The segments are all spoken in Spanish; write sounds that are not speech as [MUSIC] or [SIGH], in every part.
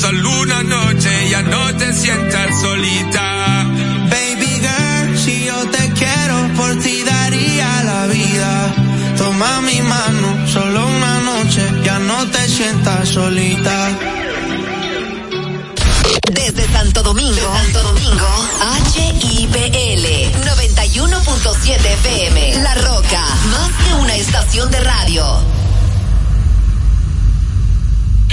solo una noche, ya no te sientas solita. Baby girl, si yo te quiero, por ti daría la vida. Toma mi mano, solo una noche, ya no te sientas solita. Desde Santo Domingo, Santo Domingo, HIPL 91.7 FM, La Roca, más que una estación de radio.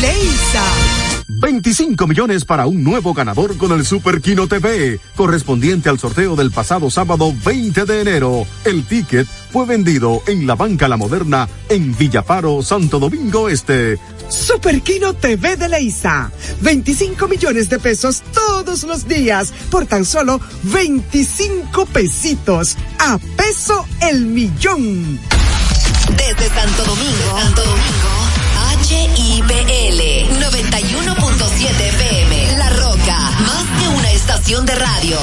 Leisa. 25 millones para un nuevo ganador con el Super Kino TV, correspondiente al sorteo del pasado sábado 20 de enero. El ticket fue vendido en la Banca La Moderna en Villaparo, Santo Domingo Este. Super Kino TV de Leisa. 25 millones de pesos todos los días por tan solo 25 pesitos. A peso el millón. Desde Santo Domingo, Santo Domingo. HIPL 91.7 FM La Roca, más que una estación de radio.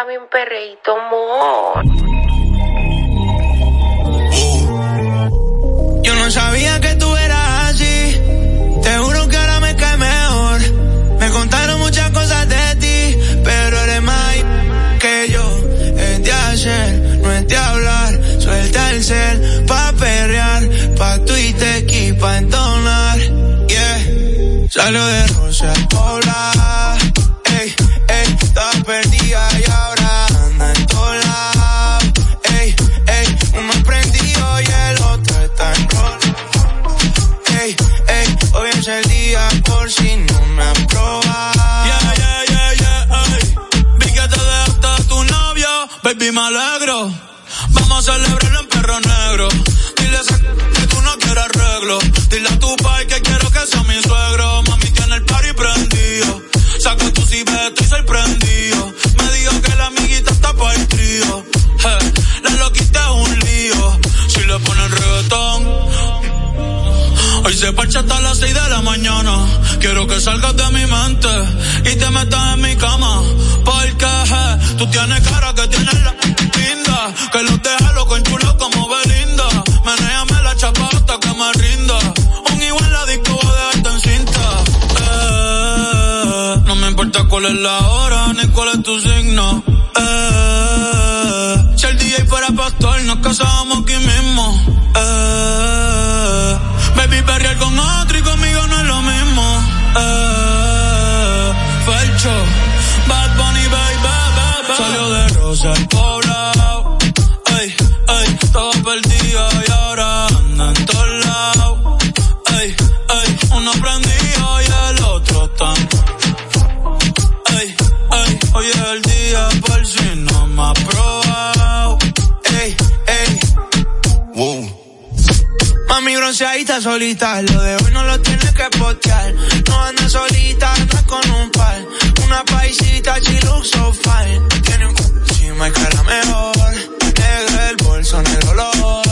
Dame un perreíto, solita, lo de hoy no lo tienes que postear. No andes solita, andas con un par. Una paisita, she looks fine. Tiene un encima y cara mejor. Negro el bolso, en el olor.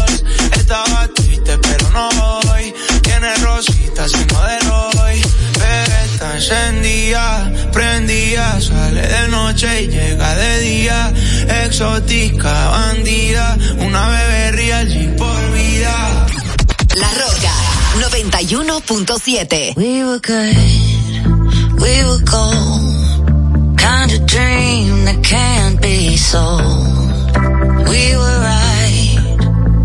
Estaba triste, pero no hoy. Tiene rosita, sin modelo hoy. Pero está encendida, prendida. Sale de noche y llega de día. Exótica, bandida. Una bebé real y por vida. La Roca 91.7. We were good, we were gold. Kind of dream that can't be sold. We were right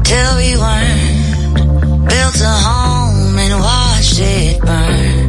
till we weren't. Built a home and watched it burn.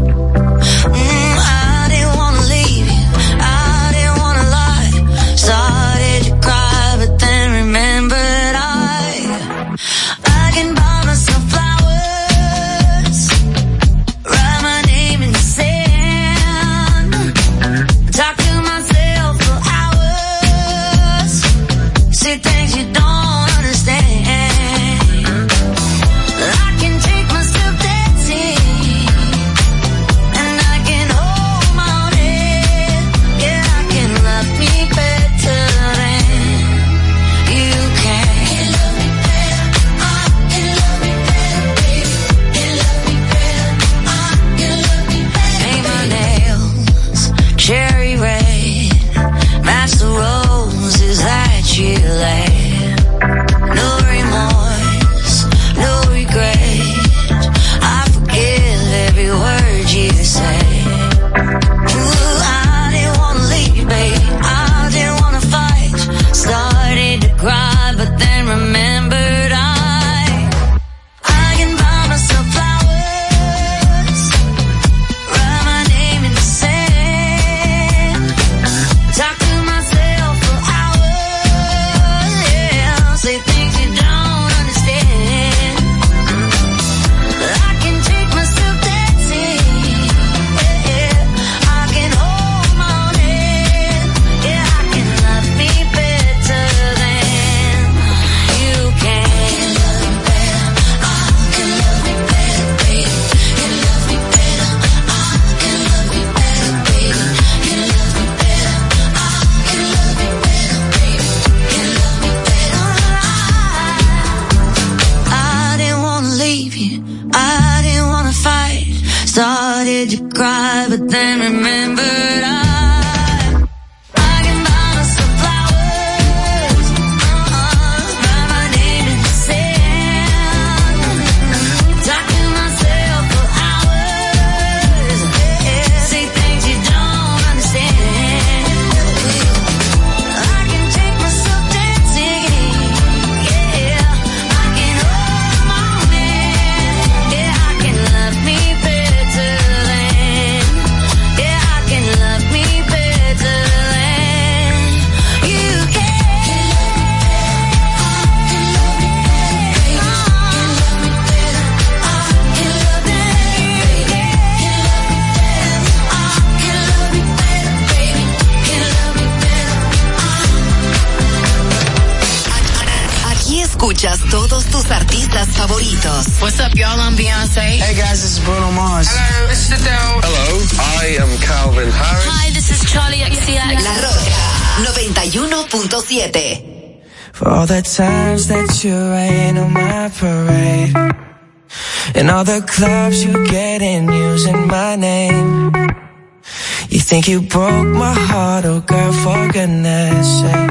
Dios. What's up, y'all? I'm Beyonce. Hey guys, this is Bruno Mars. Hello, this is Adele. Hello, I am Calvin Harris. Hi, this is Charlie XCX. La Roca 91.7. For all the times that you rain on my parade. And all the clubs you get in using my name. You think you broke my heart, oh girl, for goodness sake.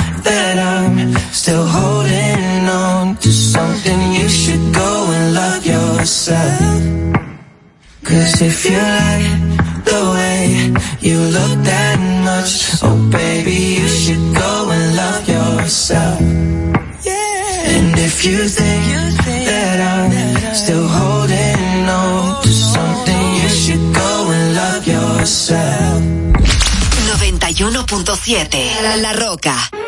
that I'm still holding on to something, you should go and love yourself. Cause if you like the way you look that much, oh baby, you should go and love yourself. And if you think that I'm still holding on to something, you should go and love yourself. 91.7 La, La Roca.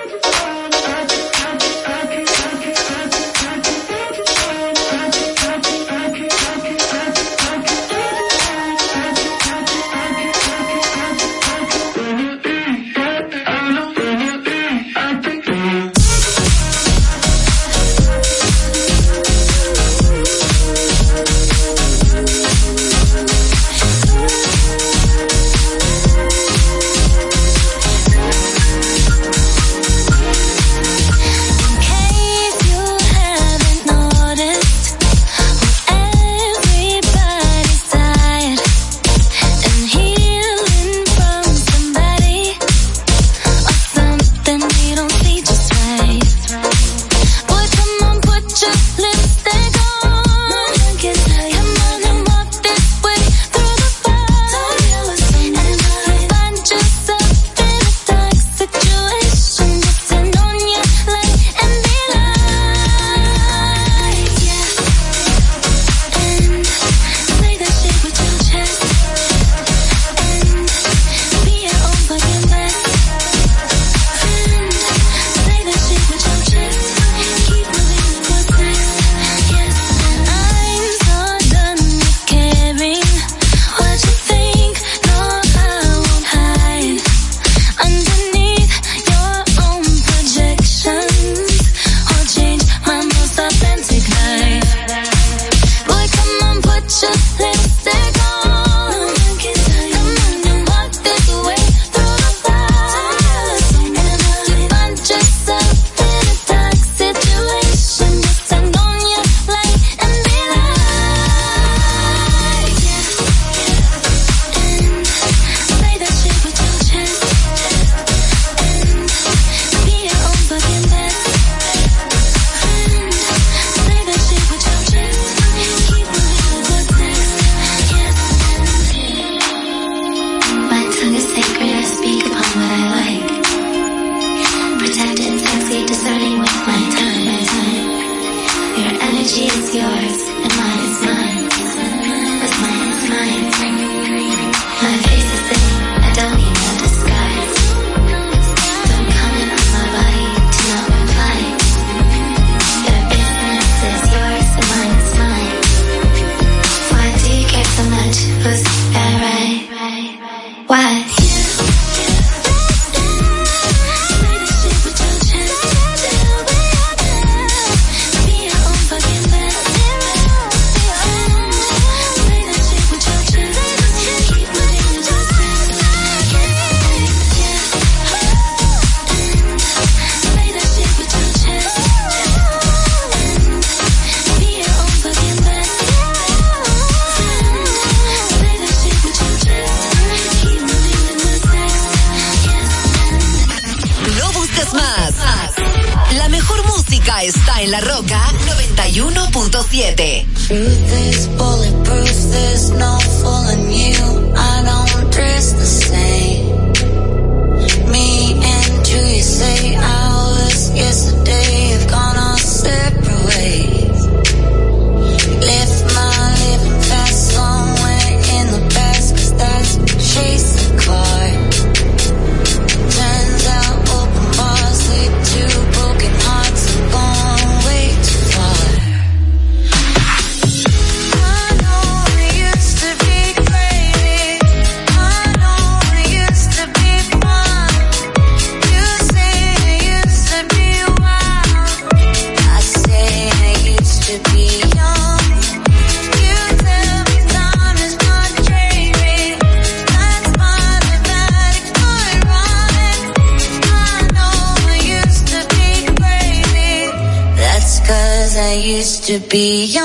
To be young.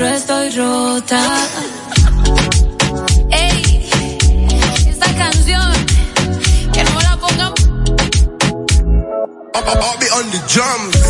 Idiota. Ey, esta canción, que no la pongan. I'll be on the drums.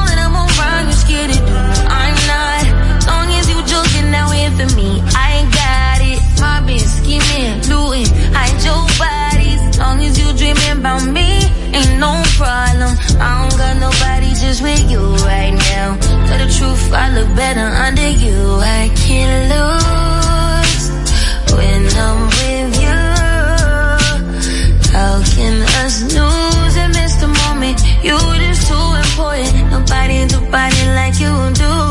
about me, ain't no problem. I don't got nobody just with you right now. Tell the truth, I look better under you. I can't lose when I'm with you. How can us lose and miss the moment? You just too important. Nobody do body like you do.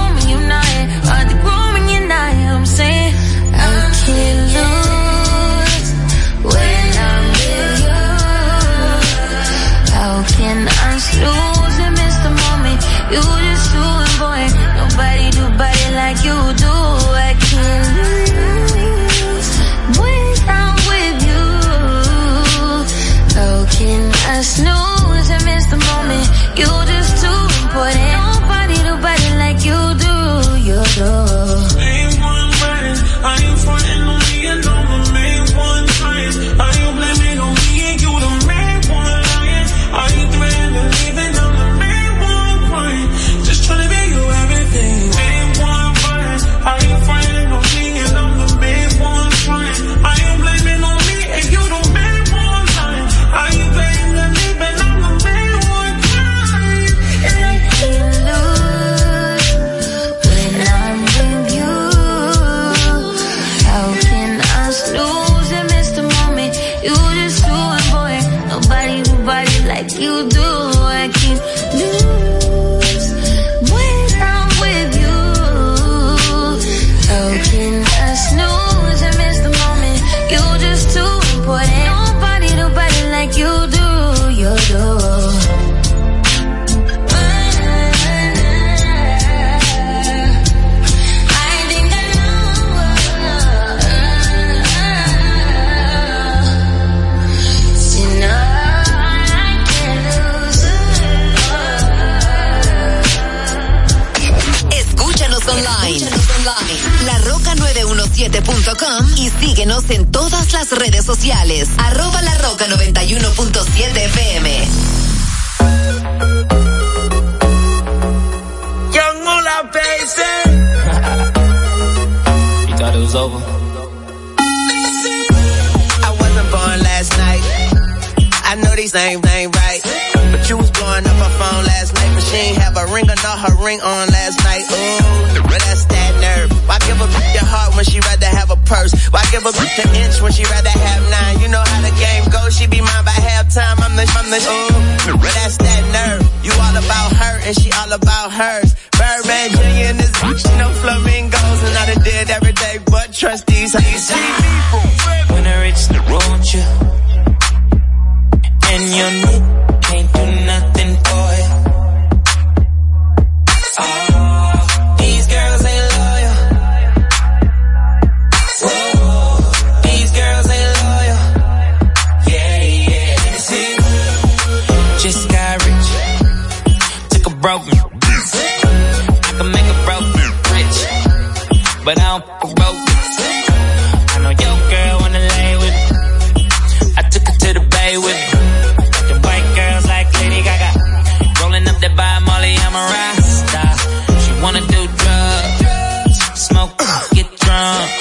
todas las redes sociales. Arroba La Roca 91.7 FM. Young Mula. [LAUGHS] You thought it was over? I wasn't born last night. I know these names ain't right. But you was blowing up her phone last night, but she ain't have a ring or not her ring on last night. Ooh, that's that nerve. Why give a bitch your heart when she rather have a purse? Why give a bitch an inch when she rather have nine? You know how the game goes. She be mine by halftime. I'm the, I'm the, ooh, that's that nerve. You all about her and she all about hers. Birdman Jr. and this bitch, no flamingos. And I done did every day but trust these. these people. When I reach the road, you and your new can't do nothing for you. Oh, these girls ain't loyal. Whoa, these girls ain't loyal. Yeah, yeah. See, just got rich. Took a. I can make a broke rich, but I don't front.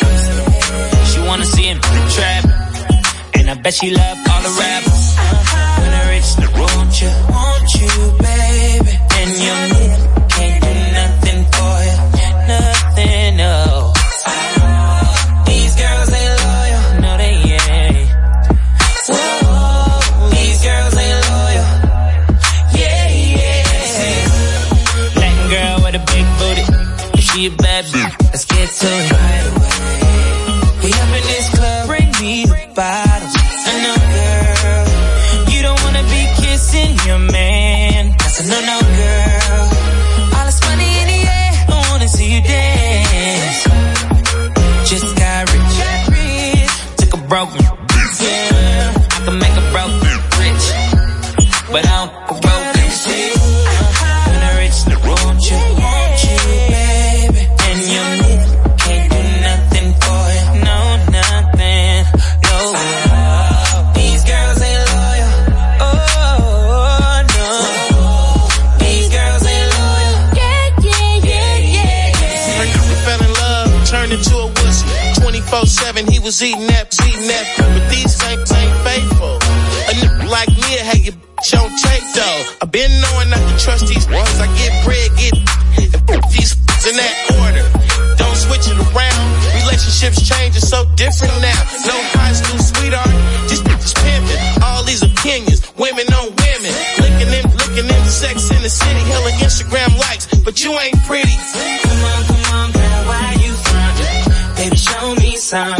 She wanna see him in the trap. And I bet she love all the rap. When I reach the won't you, won't you, baby? was eating that, beating that, but these tapes ain't faithful. A n like me, I had your bitch on tape though. I been knowing I can trust these ones. I get bread, get and [LAUGHS] these [LAUGHS] in that order. Don't switch it around. Relationships changing so different now. No high school sweetheart, just bitches pimping. All these opinions, women on women, licking and licking into sex in the city, hella Instagram likes, but you ain't pretty. Come on, come on, girl, why you frontin'? Baby, show me some.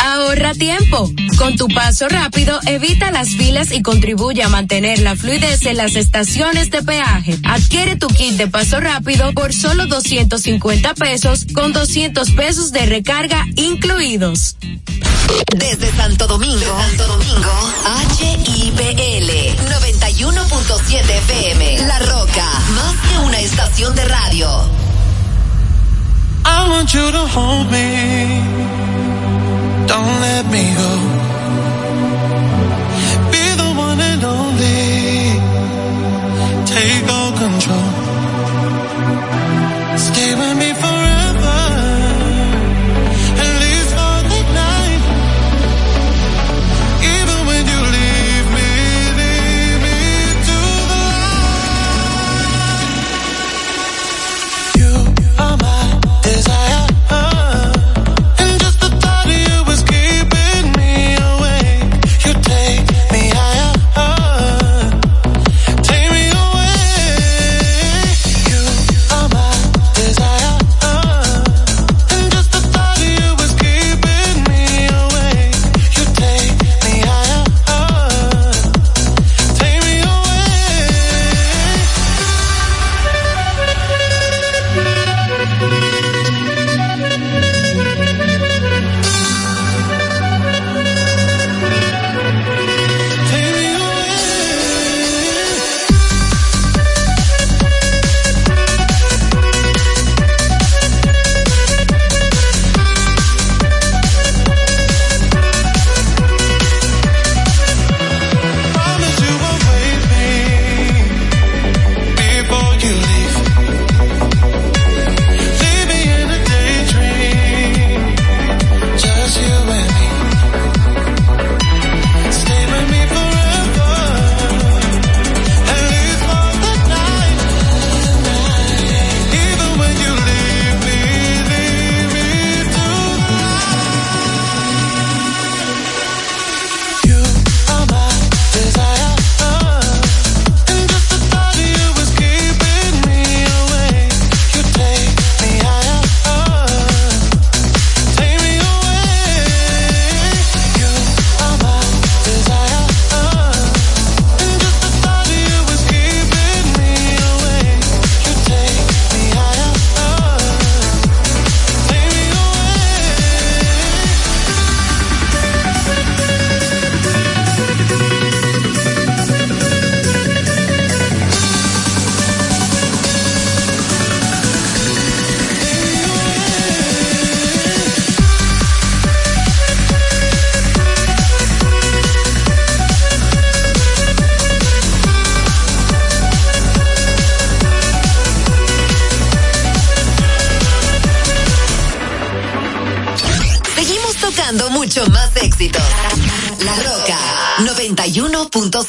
Ahorra tiempo. Con tu paso rápido, evita las filas y contribuye a mantener la fluidez en las estaciones de peaje. Adquiere tu kit de paso rápido por solo 250 pesos con 200 pesos de recarga incluidos. Desde Santo Domingo, Santo Domingo, HIPL 91.7 FM. La Roca, más que una estación de radio. I want you to hold me. Don't let me go.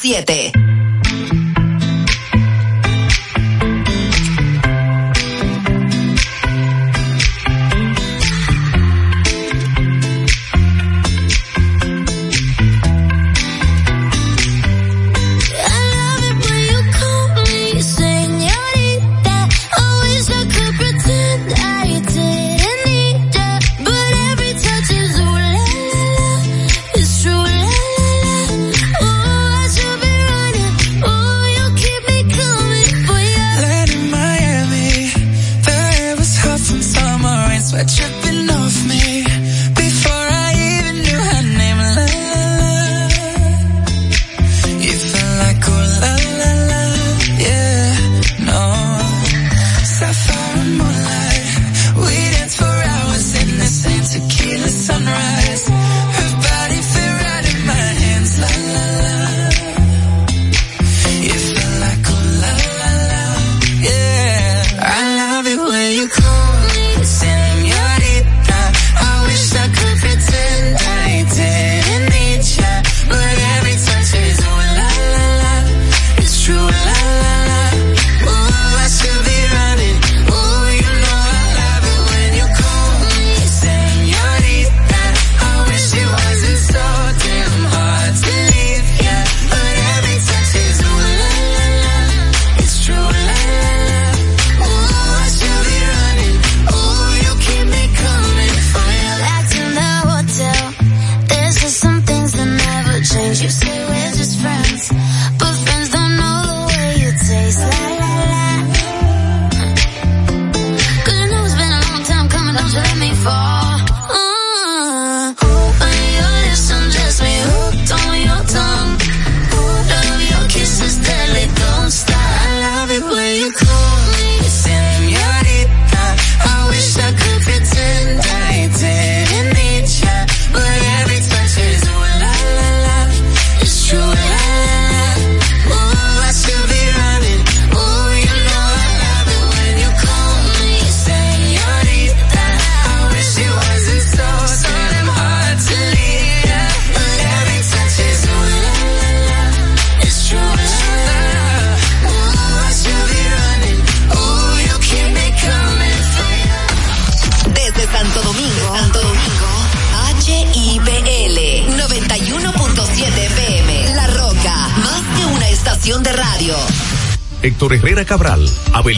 91.7.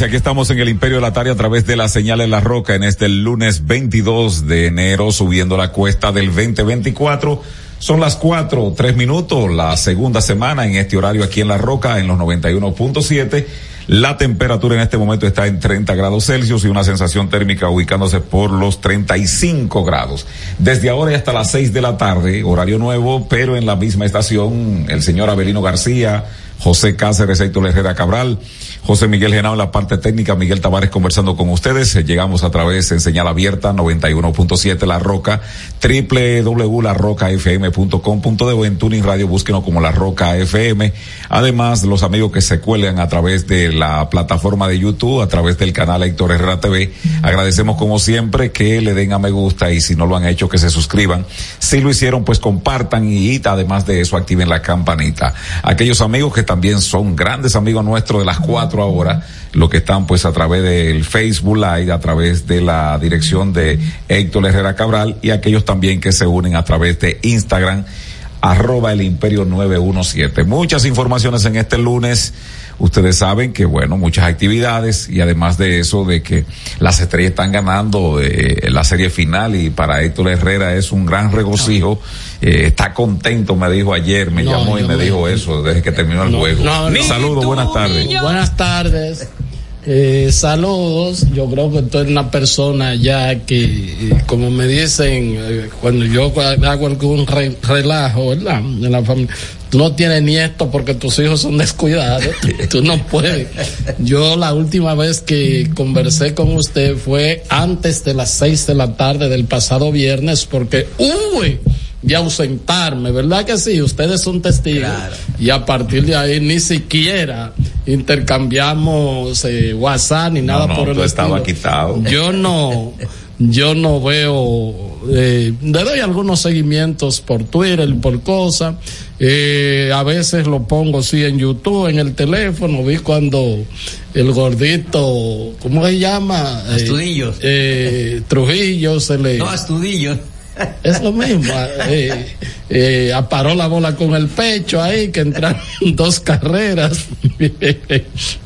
Aquí estamos en el Imperio de la Tarde a través de la señal en la roca en este lunes 22 de enero subiendo la cuesta del 2024. Son las cuatro, tres minutos, la segunda semana en este horario aquí en la roca en los 91.7. La temperatura en este momento está en 30 grados Celsius y una sensación térmica ubicándose por los 35 grados. Desde ahora y hasta las 6 de la tarde, horario nuevo, pero en la misma estación, el señor Avelino García, José Cáceres, Héctor Herrera Cabral, José Miguel Genao en la parte técnica, Miguel Tavares conversando con ustedes. Eh, Llegamos a través en señal abierta 91.7 La Roca, www.larrocafm.com.de en Tuning Radio, búsquenos como La Roca FM. Además, los amigos que se cuelgan a través de la plataforma de YouTube, a través del canal Héctor Herrera TV. Agradecemos como siempre que le den a me gusta y si no lo han hecho que se suscriban. Si lo hicieron, pues compartan y además de eso activen la campanita. Aquellos amigos que también son grandes amigos nuestros de las cuatro ahora, los que están pues a través del Facebook Live, a través de la dirección de Héctor Herrera Cabral y aquellos también que se unen a través de Instagram arroba el imperio 917. Muchas informaciones en este lunes, ustedes saben que, bueno, muchas actividades y además de eso, de que las estrellas están ganando eh, la serie final y para Héctor Herrera es un gran regocijo. Eh, está contento, me dijo ayer, me No, llamó y me me- dijo eso desde que terminó el No, juego. no. Saludos, buenas tardes. Buenas tardes. Eh, saludos, yo creo que eres una persona ya que, eh, como me dicen, eh, cuando yo hago algún re- relajo, ¿verdad? En la familia, no tienes nietos porque tus hijos son descuidados, [LAUGHS] tú no puedes. Yo la última vez que conversé con usted fue antes de las seis de la tarde del pasado viernes porque hubo de ausentarme, ¿verdad que sí? Ustedes son testigos. Y a partir de ahí ni siquiera intercambiamos eh, WhatsApp ni nada no, por el tú estaba estilo. quitado. Yo no, yo no veo, eh, le doy algunos seguimientos por Twitter, por cosas. Eh, a veces lo pongo sí en YouTube, en el teléfono. Vi cuando el gordito, ¿cómo se llama? Eh, Astudillo. eh, Trujillo se le. No, Astudillo. Es lo mismo. Eh, eh, aparó la bola con el pecho ahí, que entraron [LAUGHS] dos carreras. [LAUGHS]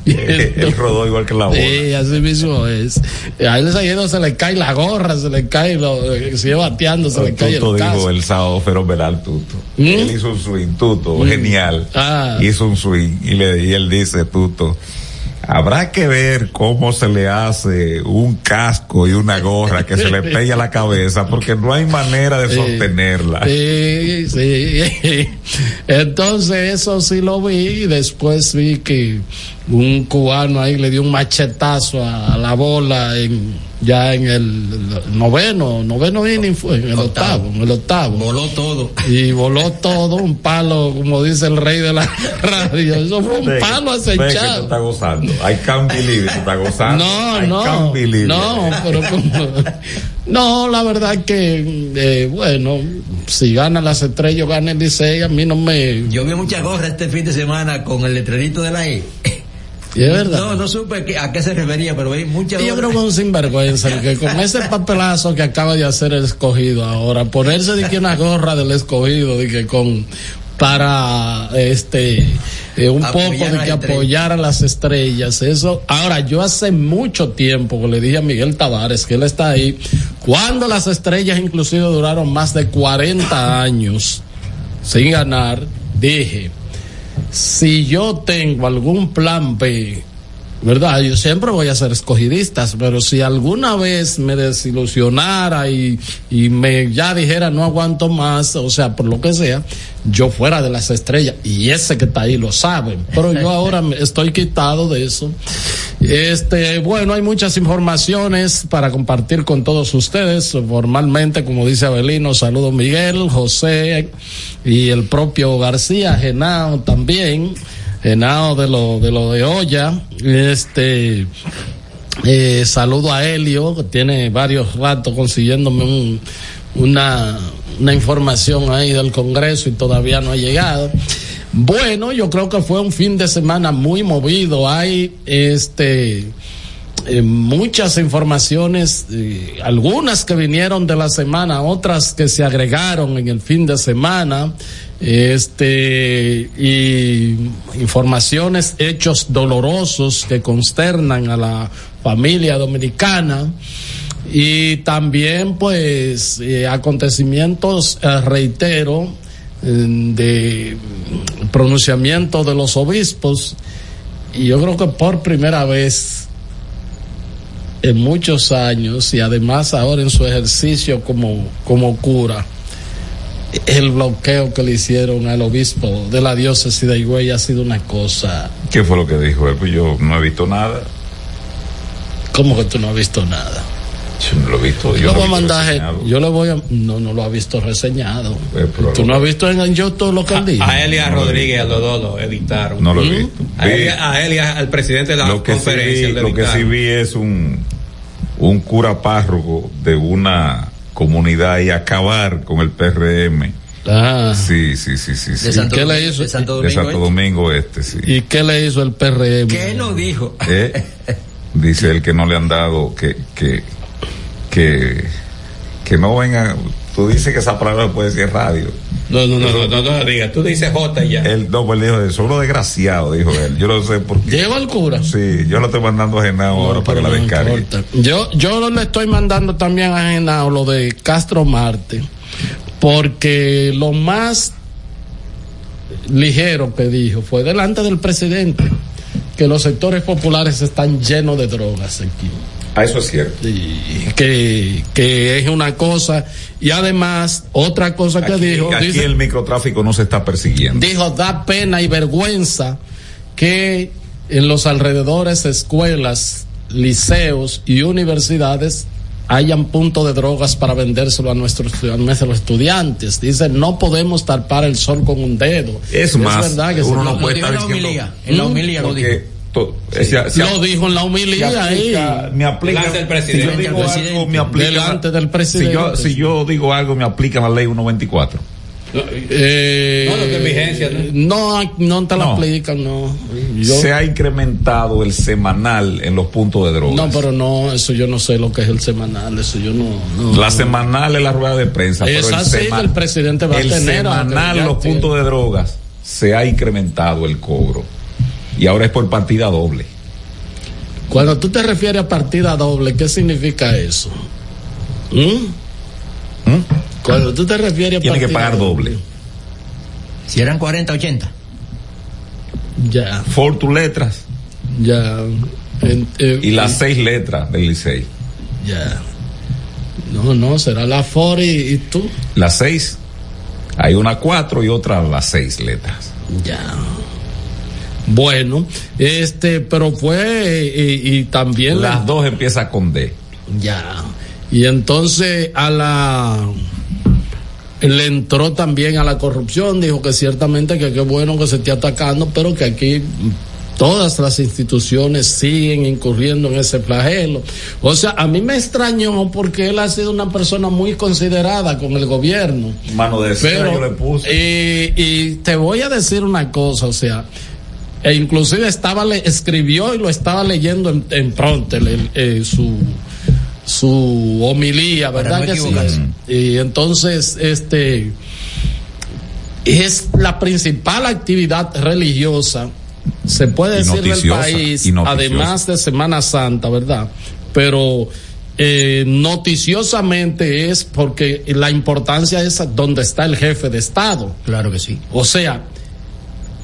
Él rodó igual que la bola. Sí, así mismo es. A él se, se le cae la gorra, se le cae, lo, eh, sigue bateando, se le cae el dijo el sábado fenomenal Tuto. ¿Mm? Él hizo un swing, Tuto, Mm. genial. Ah. Hizo un swing y, le, y él dice, Tuto, habrá que ver cómo se le hace un casco y una gorra que se le [LAUGHS] pegue a la cabeza porque no hay manera de sostenerla. Sí, sí. Entonces eso sí lo vi y después vi que un cubano ahí le dio un machetazo a, a la bola en ya en el noveno, noveno inning fue, en el octavo, en el octavo. Voló todo. Y voló todo, un palo, como dice el rey de la [LAUGHS] radio. Eso fue un Ve palo ve que acechado. estás gozando. I can't believe it, tú estás gozando. No, I no, no, pero como, no, la verdad que, eh, bueno, si gana las estrellas, gana el Licey, a mí no me... Yo vi mucha gorra este fin de semana con el letrerito de la E. Y es verdad. No, no supe a qué se refería, pero vi mucha Y yo creo que es un sinvergüenza el que con ese papelazo que acaba de hacer el escogido ahora, ponerse de que una gorra del escogido, de que con para este eh, un Apoyar poco de que apoyar a las estrellas eso ahora yo hace mucho tiempo que le dije a Miguel Tavares que él está ahí cuando las estrellas inclusive duraron más de 40 años sin ganar dije si yo tengo algún plan B, ¿verdad? Yo siempre voy a ser escogidistas, pero si alguna vez me desilusionara y, y me ya dijera no aguanto más, o sea, por lo que sea, yo fuera de las estrellas, y ese que está ahí lo sabe, pero yo ahora estoy quitado de eso. Este, bueno, hay muchas informaciones para compartir con todos ustedes. Formalmente, como dice Abelino, saludo Miguel, José y el propio García, Genao también, Genao de lo de lo de olla. Este, eh, saludo a Helio, que tiene varios ratos consiguiéndome un, una, una información ahí del Congreso y todavía no ha llegado. Bueno, yo creo que fue un fin de semana muy movido. Hay este eh, muchas informaciones, eh, algunas que vinieron de la semana, otras que se agregaron en el fin de semana, este, y informaciones, hechos dolorosos que consternan a la familia dominicana. Y también pues eh, acontecimientos, eh, reitero, de pronunciamiento de los obispos. Y yo creo que por primera vez en muchos años y además ahora en su ejercicio como, como cura, el bloqueo que le hicieron al obispo de la diócesis de Higüey ha sido una cosa. ¿Qué fue lo que dijo él? Pues yo no he visto nada. ¿Cómo que tú no has visto nada? Yo no lo he visto. Yo Yo, no visto yo le voy a, no, no lo ha visto reseñado. ¿Tú no has visto en YouTube lo que él dijo? A él y a Rodríguez, a los dos lo editaron. No lo he ¿Mm? visto. A Vi- a- al presidente de la lo que sí conferencia. vi, lo que sí vi es un un cura párroco de una comunidad y acabar con el PRM. Ah. Sí, sí, sí, sí. sí. ¿Y qué le hizo? de Santo De Domingo, Santo ¿eh? Domingo Este, sí. ¿Y qué le hizo el PRM? ¿Qué no dijo? Eh, dice él que no le han dado, que, que, que, que no vengan. Tú dices que esa palabra puede decir en radio. No, no, no, no, no, digas. Tú dices J ya. Él, no, pues él dijo eso, uno desgraciado, dijo él. Yo no sé por qué. Llegó el cura. Sí, yo lo estoy mandando a Genao ahora para que la no descargue. importa. Yo, yo le estoy mandando también a Genao lo de Castro Marte, porque lo más ligero que dijo fue delante del presidente que los sectores populares están llenos de drogas aquí. Ah, eso es cierto. Y que, que es una cosa, y además, otra cosa que dijo, Aquí dice- el microtráfico no se está persiguiendo. dijo, da pena y vergüenza que en los alrededores de escuelas, liceos y universidades hayan puntos de drogas para vendérselo a nuestros, a nuestros estudiantes. Dice, no podemos tapar el sol con un dedo. Es más, verdad que uno sí. no puede estar diciendo. En la humilía lo Porque to- se- se- Lo dijo en la humilía aplica-. Me aplica. Delante del Si presidente. yo digo Delante del algo, me aplica. Delante del Si yo, si yo digo algo, me aplica la ley 124. Eh, No, lo que es vigencia, no, no te la No. aplican, no. Yo- Se ha incrementado el semanal en los puntos de drogas. No, pero no, eso yo no sé lo que es el semanal, eso yo no. no La no. semanal es la rueda de prensa. Es pero el que el presidente va a el tener, aunque semanal, los tiene. puntos de drogas, se ha incrementado el cobro. Y ahora es por partida doble. Cuando tú te refieres a partida doble, ¿qué significa eso? ¿Mm? Cuando tú te refieres a Tiene que pagar doble. Si eran 40, 80. Ya, For tus letras ya. En- eh, y las seis letras del Licey. Ya. No, no, será la FOR y, y tú. Las seis. Hay una cuatro y otra las seis letras. Ya. Bueno, este, pero fue y, y también Las dos empiezan con D. Ya. Y entonces a la le entró también a la corrupción, dijo que ciertamente que qué bueno que se esté atacando, pero que aquí todas las instituciones siguen incurriendo en ese flagelo. O sea, a mí me extrañó porque él ha sido una persona muy considerada con el gobierno. Mano de Pero, yo le puse. y, y te voy a decir una cosa, o sea, e inclusive estaba le, escribió y lo estaba leyendo en, en pronto el- eh, su su homilía, ¿verdad no que sí? equivocarse. Y entonces, este es la principal actividad religiosa, se puede decir del país, además de Semana Santa, ¿verdad? Pero eh, noticiosamente es porque la importancia es donde está el jefe de Estado. Claro que sí. O sea,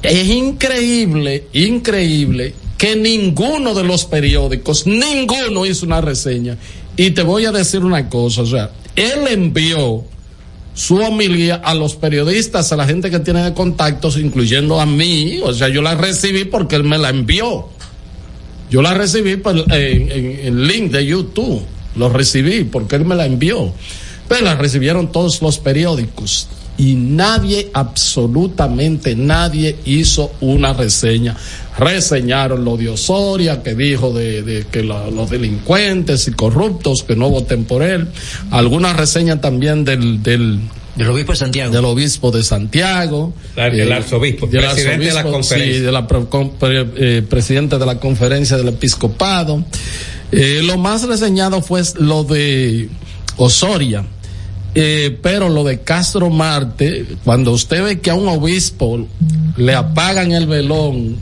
es increíble, increíble que ninguno de los periódicos, ninguno hizo una reseña. Y te voy a decir una cosa, o sea, él envió su homilía a los periodistas, a la gente que tiene contactos, incluyendo a mí, o sea, yo la recibí porque él me la envió. Yo la recibí por, en, en el link de YouTube, lo recibí porque él me la envió. Pero la recibieron todos los periódicos y nadie, absolutamente nadie hizo una reseña. Reseñaron lo de Osoria, que dijo de, de que la- los delincuentes y corruptos que no voten por él. Alguna reseña también del, del, Del obispo de Santiago. del obispo de Santiago. El- el Eh, arzobispo, del presidente de la conferencia. sí, de la pre- eh, presidente de la conferencia del episcopado. Eh, lo más reseñado fue lo de Osoria. Eh, pero lo de Castro Marte, cuando usted ve que a un obispo le apagan el velón,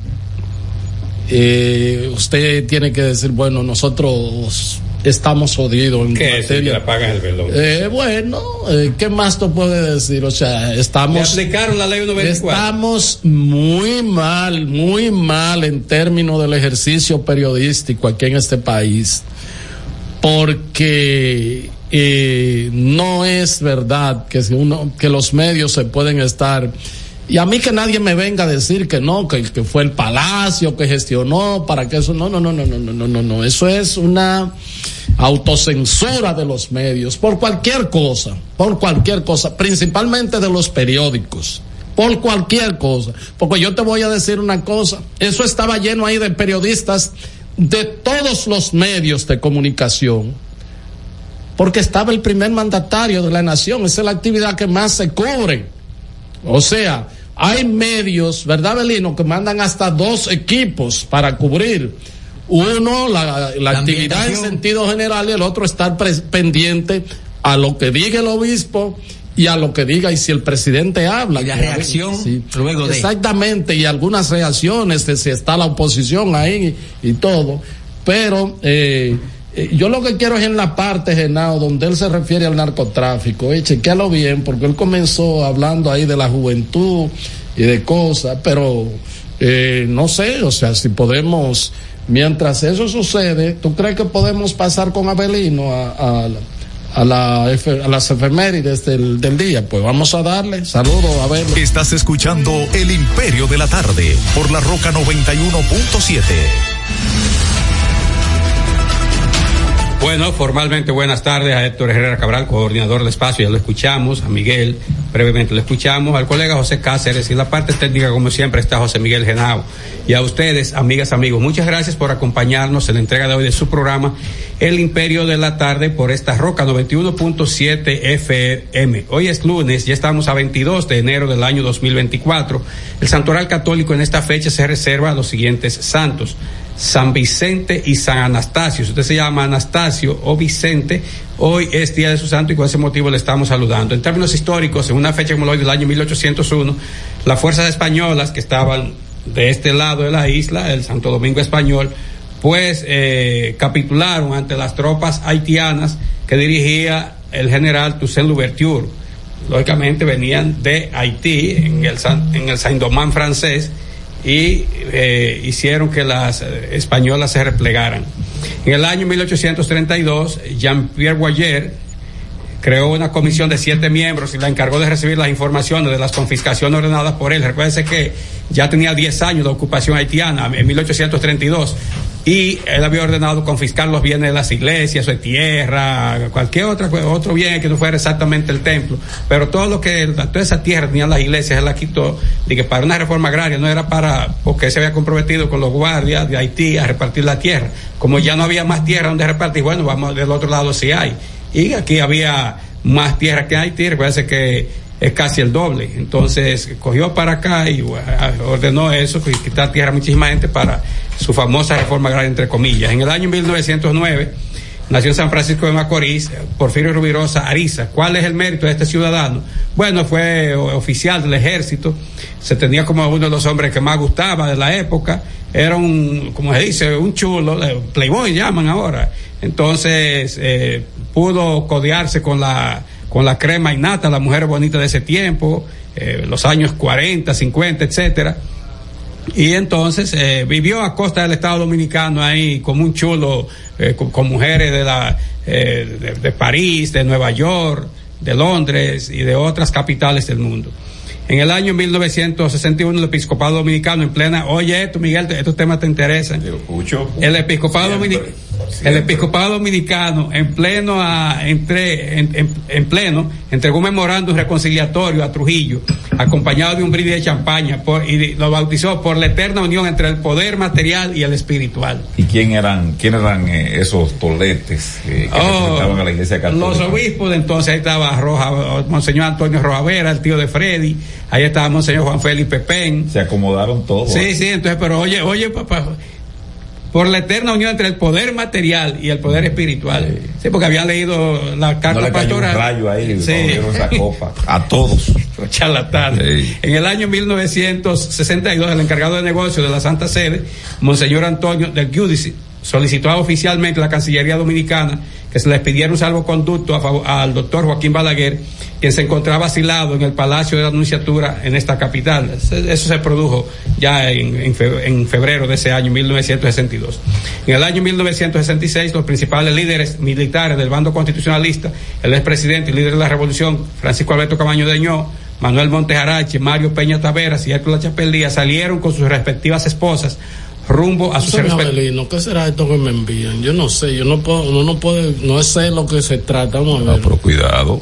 eh, usted tiene que decir, bueno, nosotros estamos jodidos en ¿Qué es que materia le apagan el velón? eh, bueno, eh, ¿qué más tú puedes decir? O sea, Le estamos, aplicaron la ley 124. estamos muy mal, muy mal en términos del ejercicio periodístico aquí en este país, porque y no es verdad que, si uno, que los medios se pueden estar... Y a mí que nadie me venga a decir que no, que, que fue el palacio que gestionó para que eso. No, no, no, no, no, no, no, no. Eso es una autocensura de los medios por cualquier cosa, por cualquier cosa, principalmente de los periódicos. Por cualquier cosa. Porque yo te voy a decir una cosa. Eso estaba lleno ahí de periodistas de todos los medios de comunicación porque estaba el primer mandatario de la nación, esa es la actividad que más se cubre. O sea, hay medios, ¿verdad, Belino? Que mandan hasta dos equipos para cubrir. Uno, la, la actividad en sentido general y el otro estar pendiente a lo que diga el obispo y a lo que diga y si el presidente habla. Y la reacción luego de. Exactamente, y algunas reacciones de si está la oposición ahí y, y todo. Pero eh, yo lo que quiero es en la parte, Genao, donde él se refiere al narcotráfico. Eh, chequealo bien, porque él comenzó hablando ahí de la juventud y de cosas, pero eh, no sé, o sea, si podemos, mientras eso sucede, ¿tú crees que podemos pasar con Abelino a, a, las efemérides del, día? Pues vamos a darle. Saludos, Abel. Estás escuchando El Imperio de la Tarde por la Roca 91.7. Bueno, formalmente buenas tardes a Héctor Herrera Cabral, coordinador del espacio, ya lo escuchamos, a Miguel, brevemente lo escuchamos, al colega José Cáceres y la parte técnica, como siempre, está José Miguel Genao. Y a ustedes, amigas, amigos, muchas gracias por acompañarnos en la entrega de hoy de su programa El Imperio de la Tarde por esta Roca 91.7 FM. Hoy es lunes, ya estamos a 22 de enero del año 2024. El Santoral Católico en esta fecha se reserva a los siguientes santos. San Vicente y San Anastasio. Si usted se llama Anastasio o Vicente, hoy es día de su santo y con ese motivo le estamos saludando. En términos históricos, en una fecha como la hoy del año 1801, las fuerzas españolas que estaban de este lado de la isla, el Santo Domingo Español, pues eh, capitularon ante las tropas haitianas que dirigía el general Toussaint Louverture. Lógicamente venían de Haití, en el, en el Saint-Domingue francés, y eh, hicieron que las españolas se replegaran. En el año 1832, Jean-Pierre Boyer creó una comisión de siete miembros y la encargó de recibir las informaciones de las confiscaciones ordenadas por él. Recuérdense que ya tenía 10 años de ocupación haitiana en 1832 y él había ordenado confiscar los bienes de las iglesias, de tierra, cualquier otra, otro bien que no fuera exactamente el templo. Pero todo lo que, toda esa tierra tenían las iglesias, él la quitó, para una reforma agraria no era para, porque se había comprometido con los guardias de Haití a repartir la tierra. Como ya no había más tierra donde repartir, bueno, vamos del otro lado si hay. Y aquí había más tierra que Haití, recuerden que es casi el doble. Entonces cogió para acá y ordenó eso, quitar tierra a muchísima gente para su famosa reforma agraria, entre comillas. En el año 1909 nació en San Francisco de Macorís Porfirio Rubirosa Ariza. ¿Cuál es el mérito de este ciudadano? Bueno, fue oficial del ejército, se tenía como uno de los hombres que más gustaba de la época, era un, como se dice, un chulo, eh, playboy llaman ahora. Entonces, eh, pudo codearse con la, con la crema innata, la mujer bonita de ese tiempo, eh, los años 40, 50, etcétera. Y entonces eh, vivió a costa del Estado Dominicano ahí como un chulo, eh, con, con mujeres de, la, eh, de, de París, de Nueva York, de Londres y de otras capitales del mundo. En el año 1961 el episcopado dominicano en plena, oye esto Miguel, estos temas te interesan. El episcopado dominicano, el episcopado dominicano en pleno a- entre, en, en- en pleno entregó un memorándum reconciliatorio a Trujillo, acompañado de un brindis de champaña por- y lo bautizó por la eterna unión entre el poder material y el espiritual. ¿Y quién eran, quién eran eh, esos toletes eh, que Oh, representaban a la iglesia católica? Los obispos de entonces, ahí estaba Roja, Monseñor Antonio Rojavera, el tío de Freddy, ahí estaba Monseñor Juan Felipe Pen. Se acomodaron todos. Sí, sí, entonces, pero oye, oye, papá, por la eterna unión entre el poder material y el poder espiritual. Sí, porque habían leído la carta No le cayó un pastoral. rayo ahí, Sí. esa copa. A todos. [LAUGHS] charlatán. En el año 1962, el encargado de negocios de la Santa Sede, Monseñor Antonio del Giudice, solicitó oficialmente la Cancillería Dominicana que se les pidiera un salvoconducto a favor- al doctor Joaquín Balaguer, quien se encontraba asilado en el Palacio de la Anunciatura en esta capital. Eso se produjo ya en, en fe- en febrero de ese año, 1962. En el año 1966, los principales líderes militares del bando constitucionalista, el expresidente y líder de la revolución, Francisco Alberto Camaño de Ño, Manuel Montes Arache, Mario Peña Taveras y Hércules Chapel Díaz salieron con sus respectivas esposas rumbo a respectivos Abelino, ¿qué será esto que me envían? Yo no sé, yo no puedo, no, no puede, no sé lo que se trata, vamos a ver. Pero cuidado.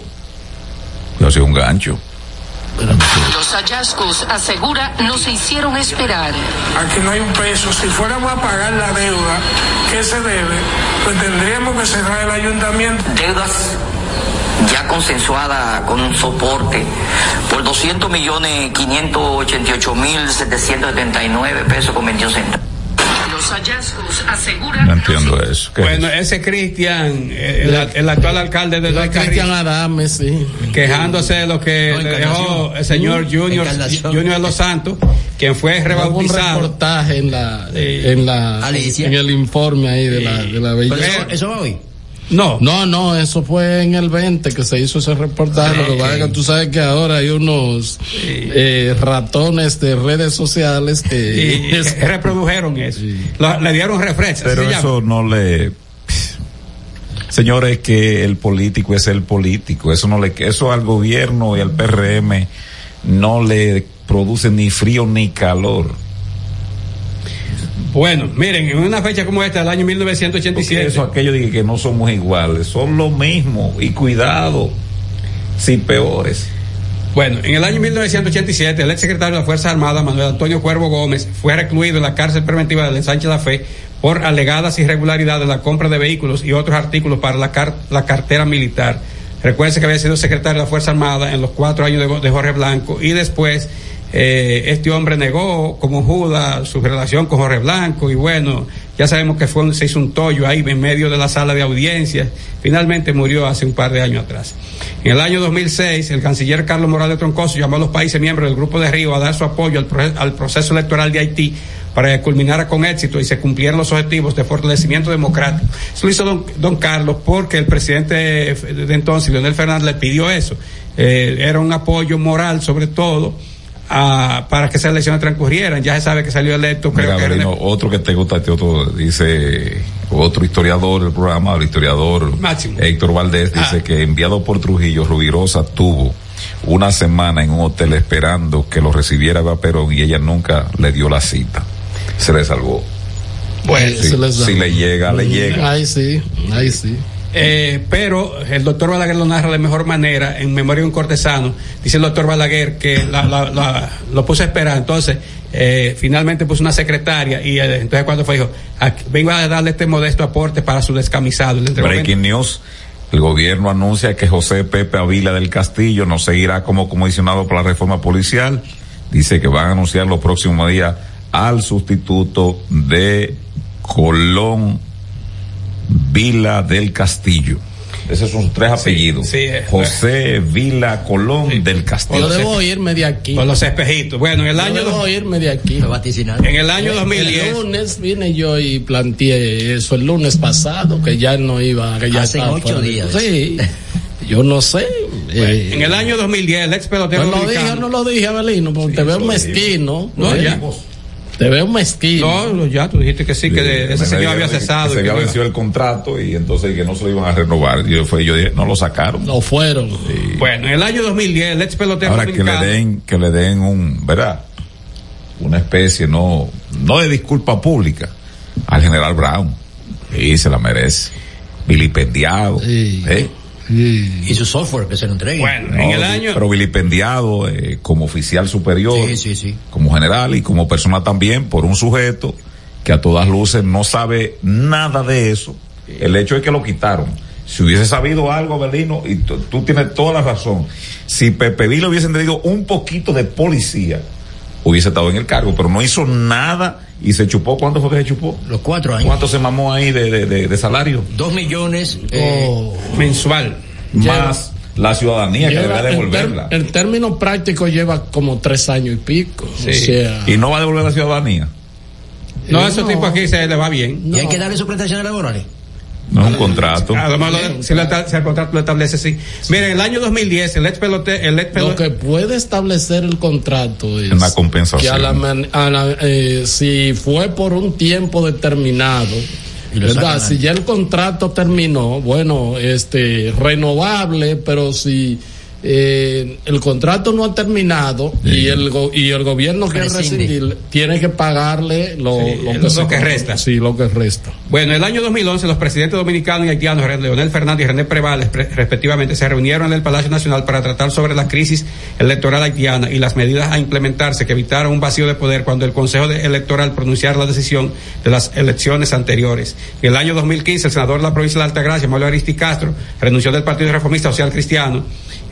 No sea un gancho. Los hallazgos, asegura, no se hicieron esperar. Aquí no hay un peso. Si fuéramos a pagar la deuda que se debe, pues tendríamos que cerrar el ayuntamiento. Deudas ya consensuada con un soporte por 200 millones 588 mil 779 pesos con 21 centavos. Los hallazgos aseguran No entiendo eso. ¿Qué Bueno, ese Cristian, el, el actual alcalde de Dos Cristian Adame, sí. quejándose de lo que le dejó el señor Junior, Encarnación. Junior de los Santos, quien fue Hubo un rebautizado. reportaje en la, en la, Alicia. en el informe ahí de la, de la belleza. Eso- ¿Eso va hoy? No. No, no, eso fue en el 20 que se hizo ese reportaje. Lo que pasa es que tú sabes que ahora hay unos eh, ratones de redes sociales que Y [LAUGHS] [LAUGHS] reprodujeron eso. Lo- le dieron refresco. Pero llama. eso no le. Señores, que el político es el político. Eso no le, eso al gobierno y al PRM no le produce ni frío ni calor. Bueno, miren, en una fecha como esta, del año 1987. Eso aquello de que no somos iguales, son lo mismo y cuidado, si peores. Bueno, en el año 1987, el ex secretario de las Fuerzas Armadas, Manuel Antonio Cuervo Gómez, fue recluido en la cárcel preventiva del ensanche La Fe por alegadas irregularidades en la compra de vehículos y otros artículos para la, car- la cartera militar. Recuerden que había sido secretario de la Fuerza Armada en los cuatro años de, de Jorge Blanco y después eh, este hombre negó como Judas su relación con Jorge Blanco y bueno, ya sabemos que fue se hizo un tollo ahí en medio de la sala de audiencias. Finalmente murió hace un par de años atrás. En el año 2006, el canciller Carlos Morales Troncoso llamó a los países miembros del Grupo de Río a dar su apoyo al, pro- al proceso electoral de Haití para que culminara con éxito y se cumplieran los objetivos de fortalecimiento democrático. Eso lo hizo don, don Carlos porque el presidente de entonces, Leonel Fernández, le pidió eso. Eh, era un apoyo moral sobre todo a- para que esas elecciones transcurrieran. Ya se sabe que salió electo, creo Mira, que era de- Avelino, otro que te gusta, este otro, dice otro historiador del programa, el historiador Máximo. Héctor Valdés, dice Ah. que enviado por Trujillo, Rubirosa tuvo una semana en un hotel esperando que lo recibiera Eva Perón y ella nunca le dio la cita. Se le salvó. Bueno, Sí, se les da. si le llega, le llega. Ay, sí, ay, sí. Eh, pero el doctor Balaguer lo narra de mejor manera en Memoria de un cortesano. Dice el doctor Balaguer que la- la- la- lo puso a esperar. Entonces, eh, finalmente puso una secretaria y eh, entonces cuando fue dijo, "Aquí- vengo a darle este modesto aporte para su descamisado. Breaking news. El gobierno anuncia que José Pepe Avila del Castillo no seguirá como comisionado para la reforma policial. Dice que van a anunciar los próximos días al sustituto de Colón Vila del Castillo. Esos son tres apellidos. sí, eh, José Vila Colón del Castillo. Yo debo irme de aquí. Con los espejitos. Bueno, en el Yo año debo irme de aquí. En el año 2010. El lunes vine yo y planteé eso el lunes pasado, que ya no iba, que ya Hace ocho fuera días. Sí. Yo no sé. eh, En el año 2010, el ex pelotero ¿No lo dije no lo dije, Abelino? Porque te veo mezquino. No, ¿eh? ya. Te veo mezquino. No, no, ya tú dijiste que sí, que ese señor había que cesado. y Se que había vencido el contrato y entonces que no se lo iban a renovar. Yo, fue, yo dije, no lo sacaron. No fueron. Bueno, en el año 2010, el ex pelotero Ahora que le den, que le den un, ¿verdad? Una especie, no, no de disculpa pública al general Brown. Y se la merece. Vilipendiado. ¿eh? Y su software que se lo entregue. Bueno, No, en el año. Pero vilipendiado eh, como oficial superior, Sí, sí, sí. como general y como persona también por un sujeto que a todas luces no sabe nada de eso. El hecho es que lo quitaron. Si hubiese sabido algo, Belino, y tú, tú tienes toda la razón, si Pepe Vila hubiese tenido un poquito de policía, hubiese estado en el cargo, pero no hizo nada y se chupó. ¿Cuánto fue que se chupó? Los cuatro años. ¿Cuánto se mamó ahí de, de, de- de salario? Dos millones. eh, Oh. mensual. Más la ciudadanía que deberá en, ter- devolverla. en términos prácticos lleva como tres años y pico. Sí. O sea, Y no va a devolver la ciudadanía. No, Eh, a esos no. tipos aquí se les va bien. Y hay que darle sus prestaciones laborales. No es un contrato. Además, lo- si, lo el contrato lo establece así. Miren, en el año 2010, el ex pelote, el ex lo pelote, que puede establecer el contrato es En la compensación. que a la man- a la- eh, si fue por un tiempo determinado, lo ¿verdad? Si ya el contrato terminó, bueno, este renovable, pero si eh, el contrato no ha terminado y el go- y el gobierno quiere Rescinde. rescindir, tiene que pagarle lo, Sí, lo lo que, se- que resta. Sí, lo que resta. Bueno, en el año 2011 los presidentes dominicanos y haitianos, Leonel Fernández y René Prevales, pre- respectivamente, se reunieron en el Palacio Nacional para tratar sobre la crisis electoral haitiana y las medidas a implementarse que evitaron un vacío de poder cuando el Consejo de- Electoral pronunciara la decisión de las elecciones anteriores. En el año 2015, el senador de la provincia de la Altagracia, Manuel Aristi Castro, renunció del Partido Reformista Social Cristiano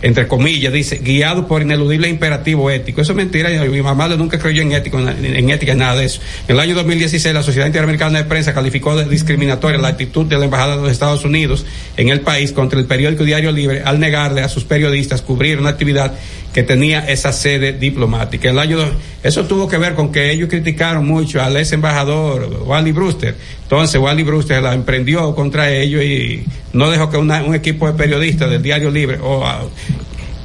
entre comillas, dice, guiado por ineludible imperativo ético. Eso es mentira, y mi mamá nunca creyó en, ético, en, en ética, en nada de eso. En el año 2016, la Sociedad Interamericana de Prensa calificó de discriminatoria la actitud de la Embajada de los Estados Unidos en el país contra el periódico Diario Libre al negarle a sus periodistas cubrir una actividad que tenía esa sede diplomática. El año, eso tuvo que ver con que ellos criticaron mucho al ex embajador Wally Brewster. Entonces Wally Brewster la emprendió contra ellos y no dejó que una- un equipo de periodistas del Diario Libre o a-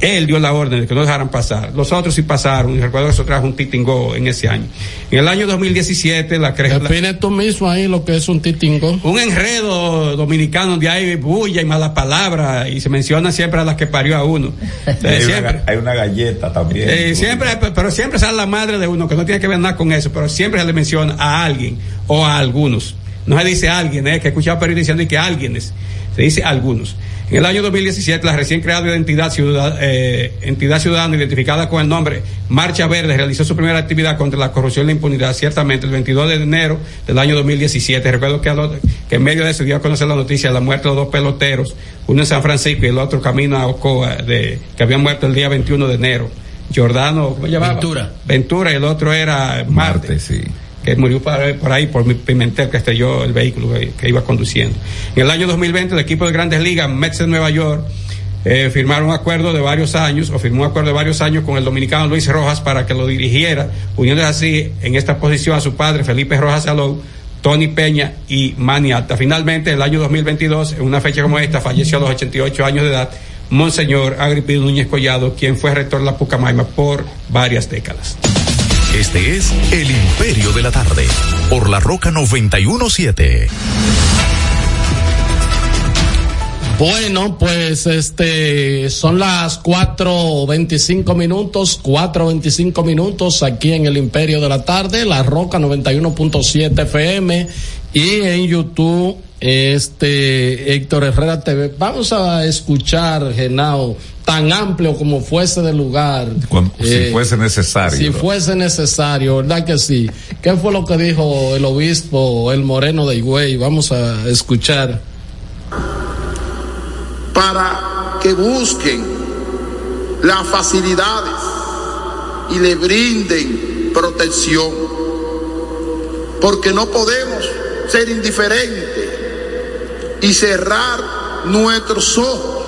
él dio la orden de que no dejaran pasar. Los otros sí pasaron y recuerdo que eso trajo un titingo en ese año. En el año 2017 la cre- la- Define tú mismo ahí lo que es un titingo. un enredo dominicano donde hay bulla y mala palabra y se menciona siempre a las que parió a uno. [LAUGHS] Hay siempre. una, hay una galleta también. Eh, siempre, pero siempre sale la madre de uno, que no tiene que ver nada con eso, pero siempre se le menciona a alguien o a algunos. No se dice alguien, eh, que he escuchado periodistas diciendo que alguienes, se dice algunos. En el año 2017, la recién creada identidad, ciudad- eh, entidad ciudadana identificada con el nombre Marcha Verde realizó su primera actividad contra la corrupción y la impunidad, ciertamente el 22 de enero del año 2017. Recuerdo que, lo- que en medio de eso dio a conocer la noticia de la muerte de los dos peloteros, uno en San Francisco y el otro camino a Ocoa, de, que habían muerto el día 21 de enero. Giordano, ¿cómo se llamaba? Ventura. Ventura y el otro era Marte. Que murió por ahí, por Pimentel que estrelló el vehículo que, que iba conduciendo. En el año 2020, el equipo de Grandes Ligas, Mets de Nueva York, eh, firmaron un acuerdo de varios años, o firmó un acuerdo de varios años con el dominicano Luis Rojas para que lo dirigiera, uniéndose así en esta posición a su padre Felipe Rojas Salou, Tony Peña y Manny Alta. Finalmente, el año 2022, en una fecha como esta, falleció a los 88 años de edad Monseñor Agripino Núñez Collado, quien fue rector de la Pucamaima por varias décadas. Este es El Imperio de la Tarde, por la Roca 917. Bueno, pues este son las 4.25 minutos, 4.25 minutos aquí en el Imperio de la Tarde, La Roca 91.7 FM y en YouTube este Héctor Herrera TV. Vamos a escuchar, Genao, tan amplio como fuese de lugar. Cuando- si Eh, fuese necesario. Si fuese necesario, ¿verdad que sí? ¿Qué fue lo que dijo el obispo, el moreno de Higüey? Vamos a escuchar. para que busquen las facilidades y le brinden protección. Porque no podemos ser indiferentes y cerrar nuestros ojos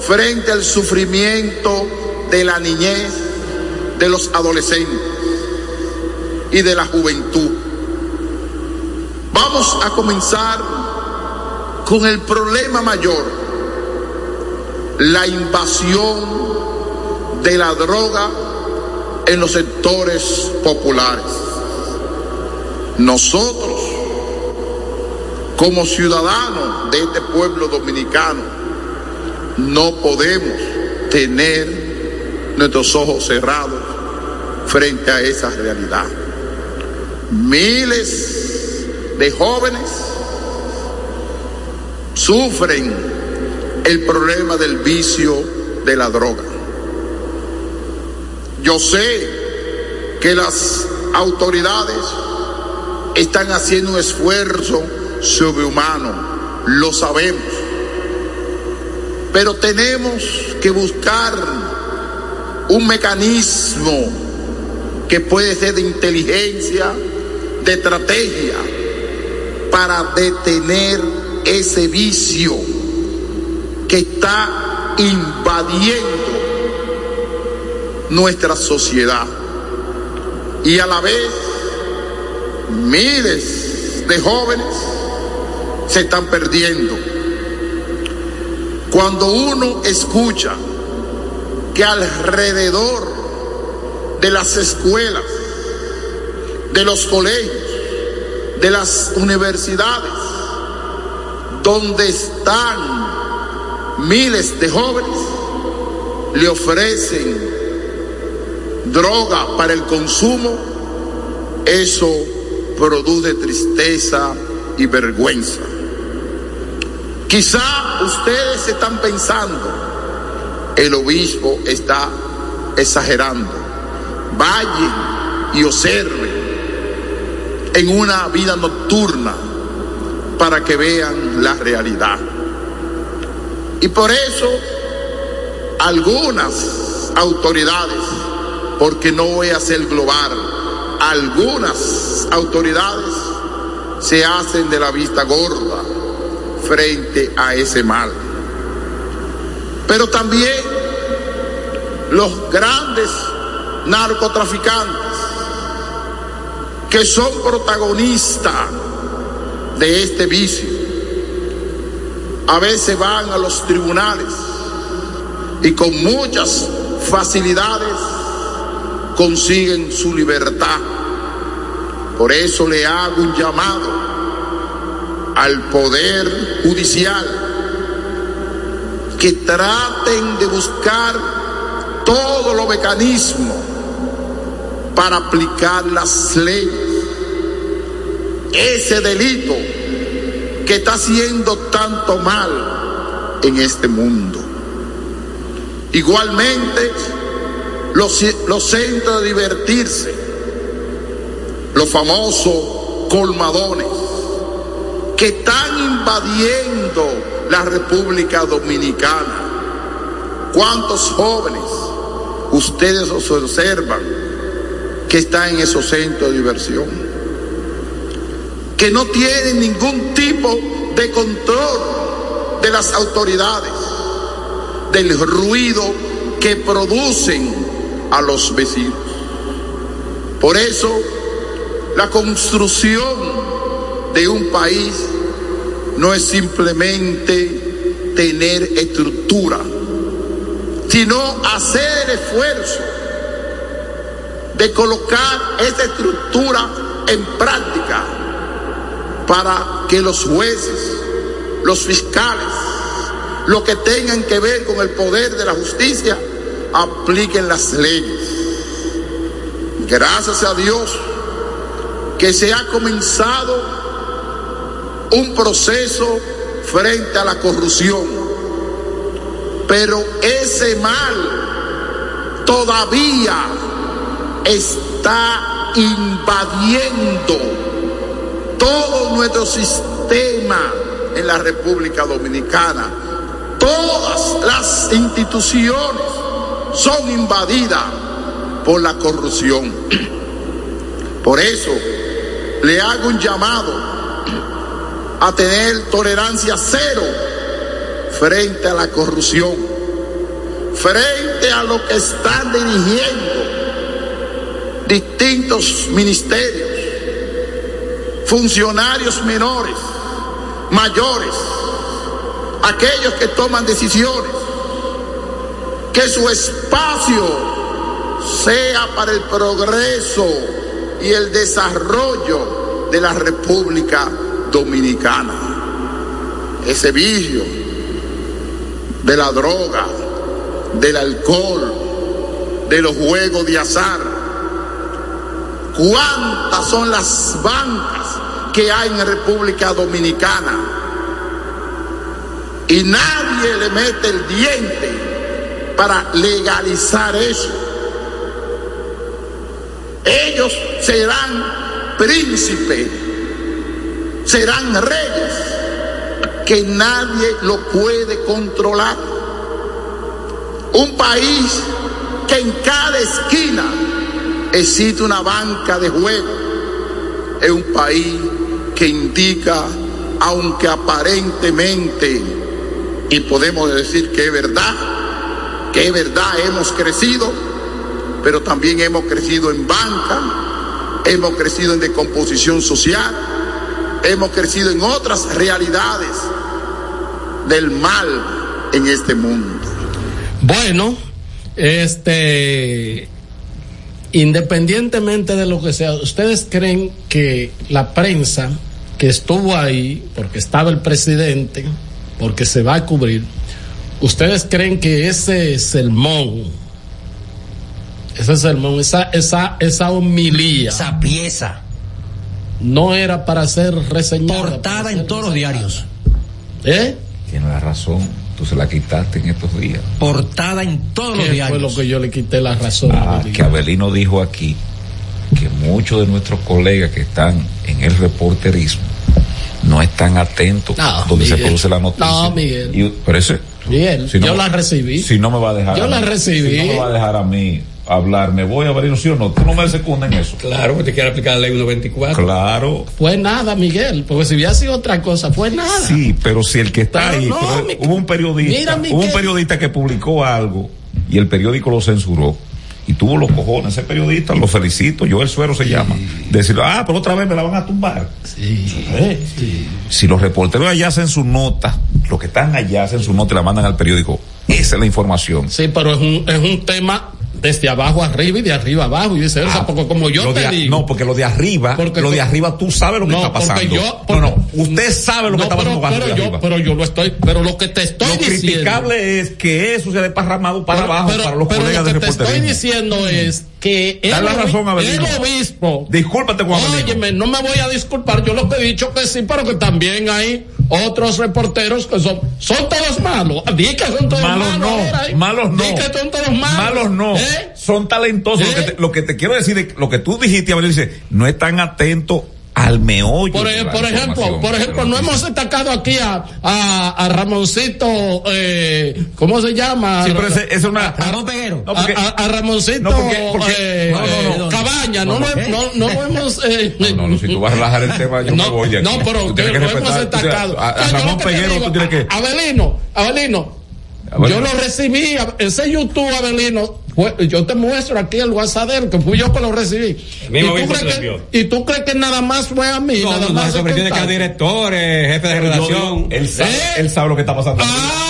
frente al sufrimiento de la niñez, de los adolescentes y de la juventud. Vamos a comenzar con el problema mayor, la invasión de la droga en los sectores populares. Nosotros, como ciudadanos de este pueblo dominicano, no podemos tener nuestros ojos cerrados frente a esa realidad. Miles de jóvenes sufren el problema del vicio de la droga. Yo sé que las autoridades están haciendo un esfuerzo sobrehumano, lo sabemos, pero tenemos que buscar un mecanismo que puede ser de inteligencia, de estrategia, para detener ese vicio que está invadiendo nuestra sociedad. Y a la vez, miles de jóvenes se están perdiendo. Cuando uno escucha que alrededor de las escuelas, de los colegios, de las universidades, donde están miles de jóvenes, le ofrecen droga para el consumo, eso produce tristeza y vergüenza. Quizá ustedes están pensando, el obispo está exagerando. Vayan y observen en una vida nocturna para que vean la realidad. Y por eso algunas autoridades, porque no voy a ser global, algunas autoridades se hacen de la vista gorda frente a ese mal. Pero también los grandes narcotraficantes que son protagonistas de este vicio, a veces van a los tribunales y con muchas facilidades consiguen su libertad. Por eso le hago un llamado al Poder Judicial que traten de buscar todos los mecanismos para aplicar las leyes. Ese delito que está haciendo tanto mal en este mundo. Igualmente, los, los centros de divertirse, los famosos colmadones, que están invadiendo la República Dominicana. ¿Cuántos jóvenes ustedes observan que están en esos centros de diversión? Que no tienen ningún tipo de control de las autoridades, del ruido que producen a los vecinos. Por eso, la construcción de un país no es simplemente tener estructura, sino hacer el esfuerzo de colocar esa estructura en práctica para que los jueces, los fiscales, los que tengan que ver con el poder de la justicia, apliquen las leyes. Gracias a Dios que se ha comenzado un proceso frente a la corrupción. Pero ese mal todavía está invadiendo todo nuestro sistema en la República Dominicana. Todas las instituciones son invadidas por la corrupción. [CLEARS THROAT] Por eso le hago un llamado a tener tolerancia cero frente a la corrupción, frente a lo que están dirigiendo distintos ministerios, funcionarios menores, mayores, aquellos que toman decisiones, que su espacio sea para el progreso y el desarrollo de la República Dominicana. Ese vicio de la droga, del alcohol, de los juegos de azar. ¿Cuántas son las bancas que hay en República Dominicana? Y nadie le mete el diente para legalizar eso. Ellos serán príncipes serán reyes que nadie lo puede controlar. Un país que en cada esquina existe una banca de juego. Es un país que indica, aunque aparentemente, y podemos decir que es verdad, que es verdad, hemos crecido, pero también hemos crecido en banca, hemos crecido en decomposición social, hemos crecido en otras realidades del mal en este mundo. Bueno, este, independientemente de lo que sea, ¿ustedes creen que la prensa que estuvo ahí, porque estaba el presidente, porque se va a cubrir, ¿ustedes creen que ese sermón, ese sermón, esa, esa, esa homilía, esa pieza, no era para ser reseñada? portada en todos los diarios. ¿Eh? Tiene la razón. Tú se la quitaste en estos días. Portada en todos los ¿Qué diarios. fue lo que yo le quité la razón? Ah, que Abelino dijo aquí que muchos de nuestros colegas que están en el reporterismo no están atentos No, donde se produce la noticia. No, Miguel. Y, pero ese, Si no yo me- la recibí. Si no me va a dejar. Yo a la mí- recibí. Si no me va a dejar a mí hablar, me voy a abrir, sí o no. Tú no me secundas en eso. Claro, que te quiere aplicar la ley 124. Claro. Fue nada, Miguel, porque si hubiera sido otra cosa, fue nada. Sí, pero si el que está Pero ahí, no, mi- hubo un periodista, Mira, hubo un periodista que publicó algo y el periódico lo censuró y tuvo los cojones. Ese periodista, lo felicito, Joel Suero se llama. Decirlo, ah, pero otra vez me la van a tumbar. Eh, Si los reporteros allá hacen su nota, los que están allá hacen su nota y la mandan al periódico, esa es la información. Sí, pero es un, es un tema desde abajo arriba y de arriba abajo y viceversa, porque como yo Lo te de a- digo. no, porque lo de arriba, Porque lo de arriba tú sabes lo que No, está porque pasando. no, no, usted sabe lo que está pasando pero, yo, arriba. pero yo lo estoy, pero lo que te estoy Lo diciendo. criticable es que eso se ha desparramado para Pero- abajo pero- para los colegas lo de que te estoy reporterismo. diciendo es que el, Dale la razón, el obispo. Discúlpate Abelino. Óyeme, no me voy a disculpar. Yo lo que he dicho que sí, pero que también hay otros reporteros que son, son todos malos. Di que son todos Malos malos. no, ¿eh? malos no. Di que son todos malos. Malos no, ¿Eh? son talentosos. Lo, que te, lo que te quiero decir, lo que tú dijiste, Abelino, dice, no están atentos al meollo. Por, de ej- la por ejemplo, por ejemplo, no hemos destacado aquí a, a, a Ramoncito, eh, ¿cómo se llama? Sí, pero ese- es una- Ramón Peguero. A, Ramoncito No, porque- porque- eh, no, Cabaña, no, No, no, hemos... Eh, No, no, si tú vas a relajar el tema, yo no, me voy de aquí. No, pero Tú que tienes que lo hemos a- Ramón Peguero, digo, tú tienes que- Abelino, Abelino, Yo lo recibí, a- ese YouTube, Abelino, fue- yo te muestro aquí el WhatsApp de él, que fui yo que lo recibí. mismo ¿Y, tú que, y tú crees que nada más fue a mí, No, nada no, no, más eso se tiene que haber directores, jefe de redacción. él, sabe, ¿Eh? él sabe lo que está pasando. Ah,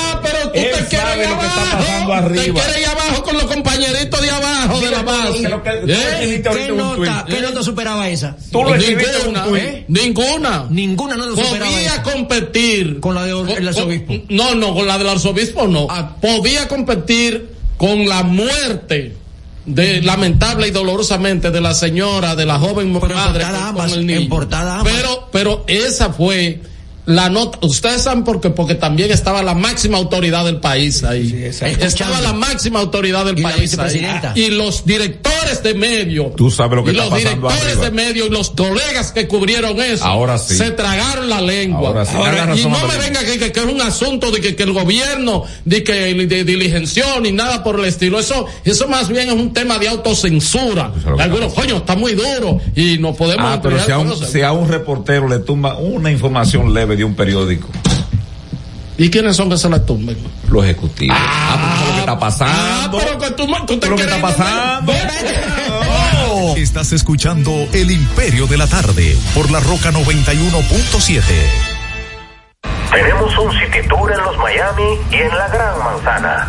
tú Él te quieres ir abajo, Te quieres ir abajo con los compañeritos de abajo de la base. Lo que- tú ¿Eh? ¿Qué nota. ¿Qué nota superaba esa? Tú lo escribiste en un Ninguna, tuit. ¿eh? ninguna. Ninguna nota superaba Podía esa. competir. Con la del arzobispo. con- no, no, con la del arzobispo no. Podía competir con la muerte de lamentable y dolorosamente de la señora, de la joven Pero en madre portada con- ambas, con el niño. en portada ambas. Pero, pero esa fue la nota. Ustedes saben por qué, porque también estaba la máxima autoridad del país ahí. estaba la máxima autoridad del Y la país ahí. Y los directores de medio. Tú sabes lo que y está los pasando directores arriba. de medio y los colegas que cubrieron eso. Ahora sí. Se tragaron la lengua. Ahora sí. Ahora, y no me venga que, que- que es un asunto de que, que el gobierno de que de diligenció ni nada por el estilo. Eso, eso más bien es un tema de autocensura. Algunos, coño, está muy duro y no podemos Ah, pero si a, un, si a un reportero le tumba una información leve de un periódico, ¿Y quiénes son que se la tumben? los ejecutivos. Ah, eso es lo que está pasando. pero que tú, tú te Lo que está pasando. Estás escuchando El Imperio de la Tarde por la Roca 91.7. Tenemos un city tour en los Miami y en la Gran Manzana.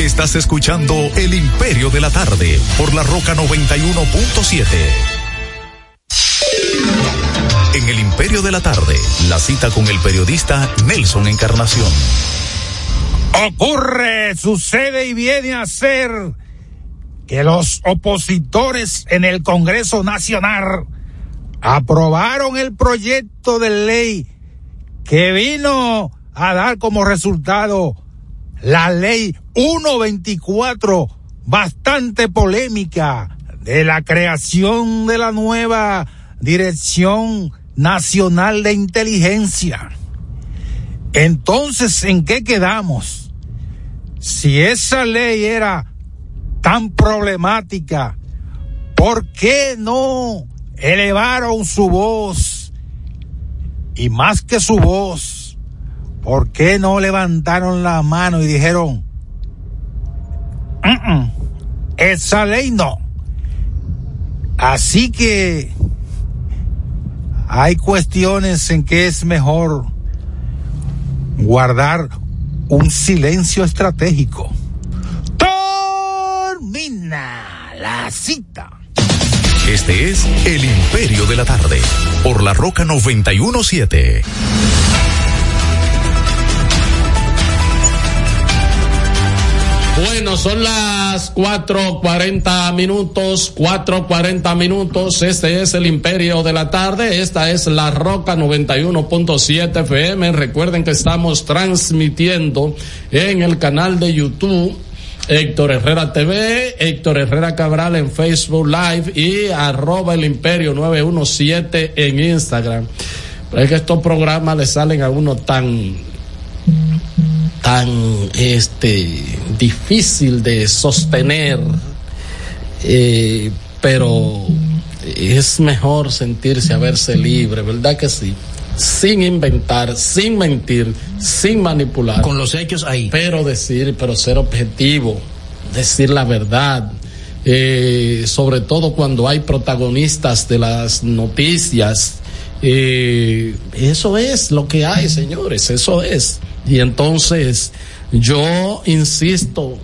Estás escuchando El Imperio de la Tarde por la Roca 91.7. En El Imperio de la Tarde, la cita con el periodista Nelson Encarnación. Ocurre, sucede y viene a ser que los opositores en el Congreso Nacional aprobaron el proyecto de ley que vino a dar como resultado la ley 124, bastante polémica, de la creación de la nueva Dirección Nacional de Inteligencia. Entonces, ¿en qué quedamos? Si esa ley era tan problemática, ¿por qué no elevaron su voz? Y más que su voz, ¿por qué no levantaron la mano y dijeron, "Mm, mm, esa ley no? Así que hay cuestiones en que es mejor guardar un silencio estratégico. Termina la cita. Este es El Imperio de la Tarde por la Roca 91.7. Bueno, son las 4.40 minutos, 4.40 minutos. Este es el Imperio de la Tarde. Esta es la Roca 91.7 FM. Recuerden que estamos transmitiendo en el canal de YouTube. Héctor Herrera TV, Héctor Herrera Cabral en Facebook Live y arroba el imperio 917 en Instagram. Es que estos programas le salen a uno tan tan este difícil de sostener eh, pero es mejor sentirse a verse libre verdad que sí sin inventar sin mentir sin manipular. Con los hechos ahí. pero decir pero ser objetivo decir la verdad eh, sobre todo cuando hay protagonistas de las noticias eh, eso es lo que hay señores eso es y entonces yo insisto,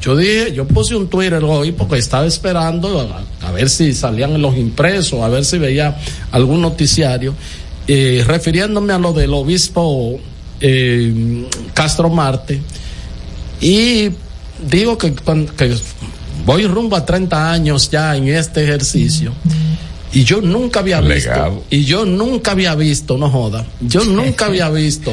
yo dije, yo puse un Twitter hoy porque estaba esperando a, a ver si salían los impresos, a ver si veía algún noticiario. eh, refiriéndome a lo del obispo eh, Castro Marte, y digo que, voy rumbo a 30 años ya en este ejercicio. Y yo nunca había visto, Legado. y yo nunca había visto, no joda, yo nunca había visto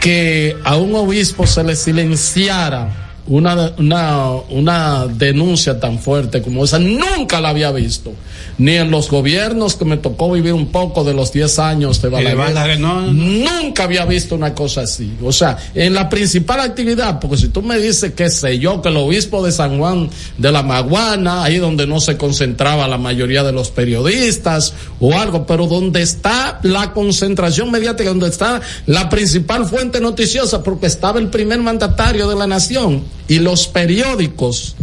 que a un obispo se le silenciara una, una, una denuncia tan fuerte como esa. Nunca la había visto. Ni en los gobiernos que me tocó vivir un poco de los 10 años de Balaguer. Balaguer, no, no. Nunca había visto una cosa así. O sea, en la principal actividad, porque si tú me dices, qué sé yo, que el obispo de San Juan de la Maguana, ahí donde no se concentraba la mayoría de los periodistas o algo, pero donde está la concentración mediática, donde está la principal fuente noticiosa, porque estaba el primer mandatario de la nación y los periódicos.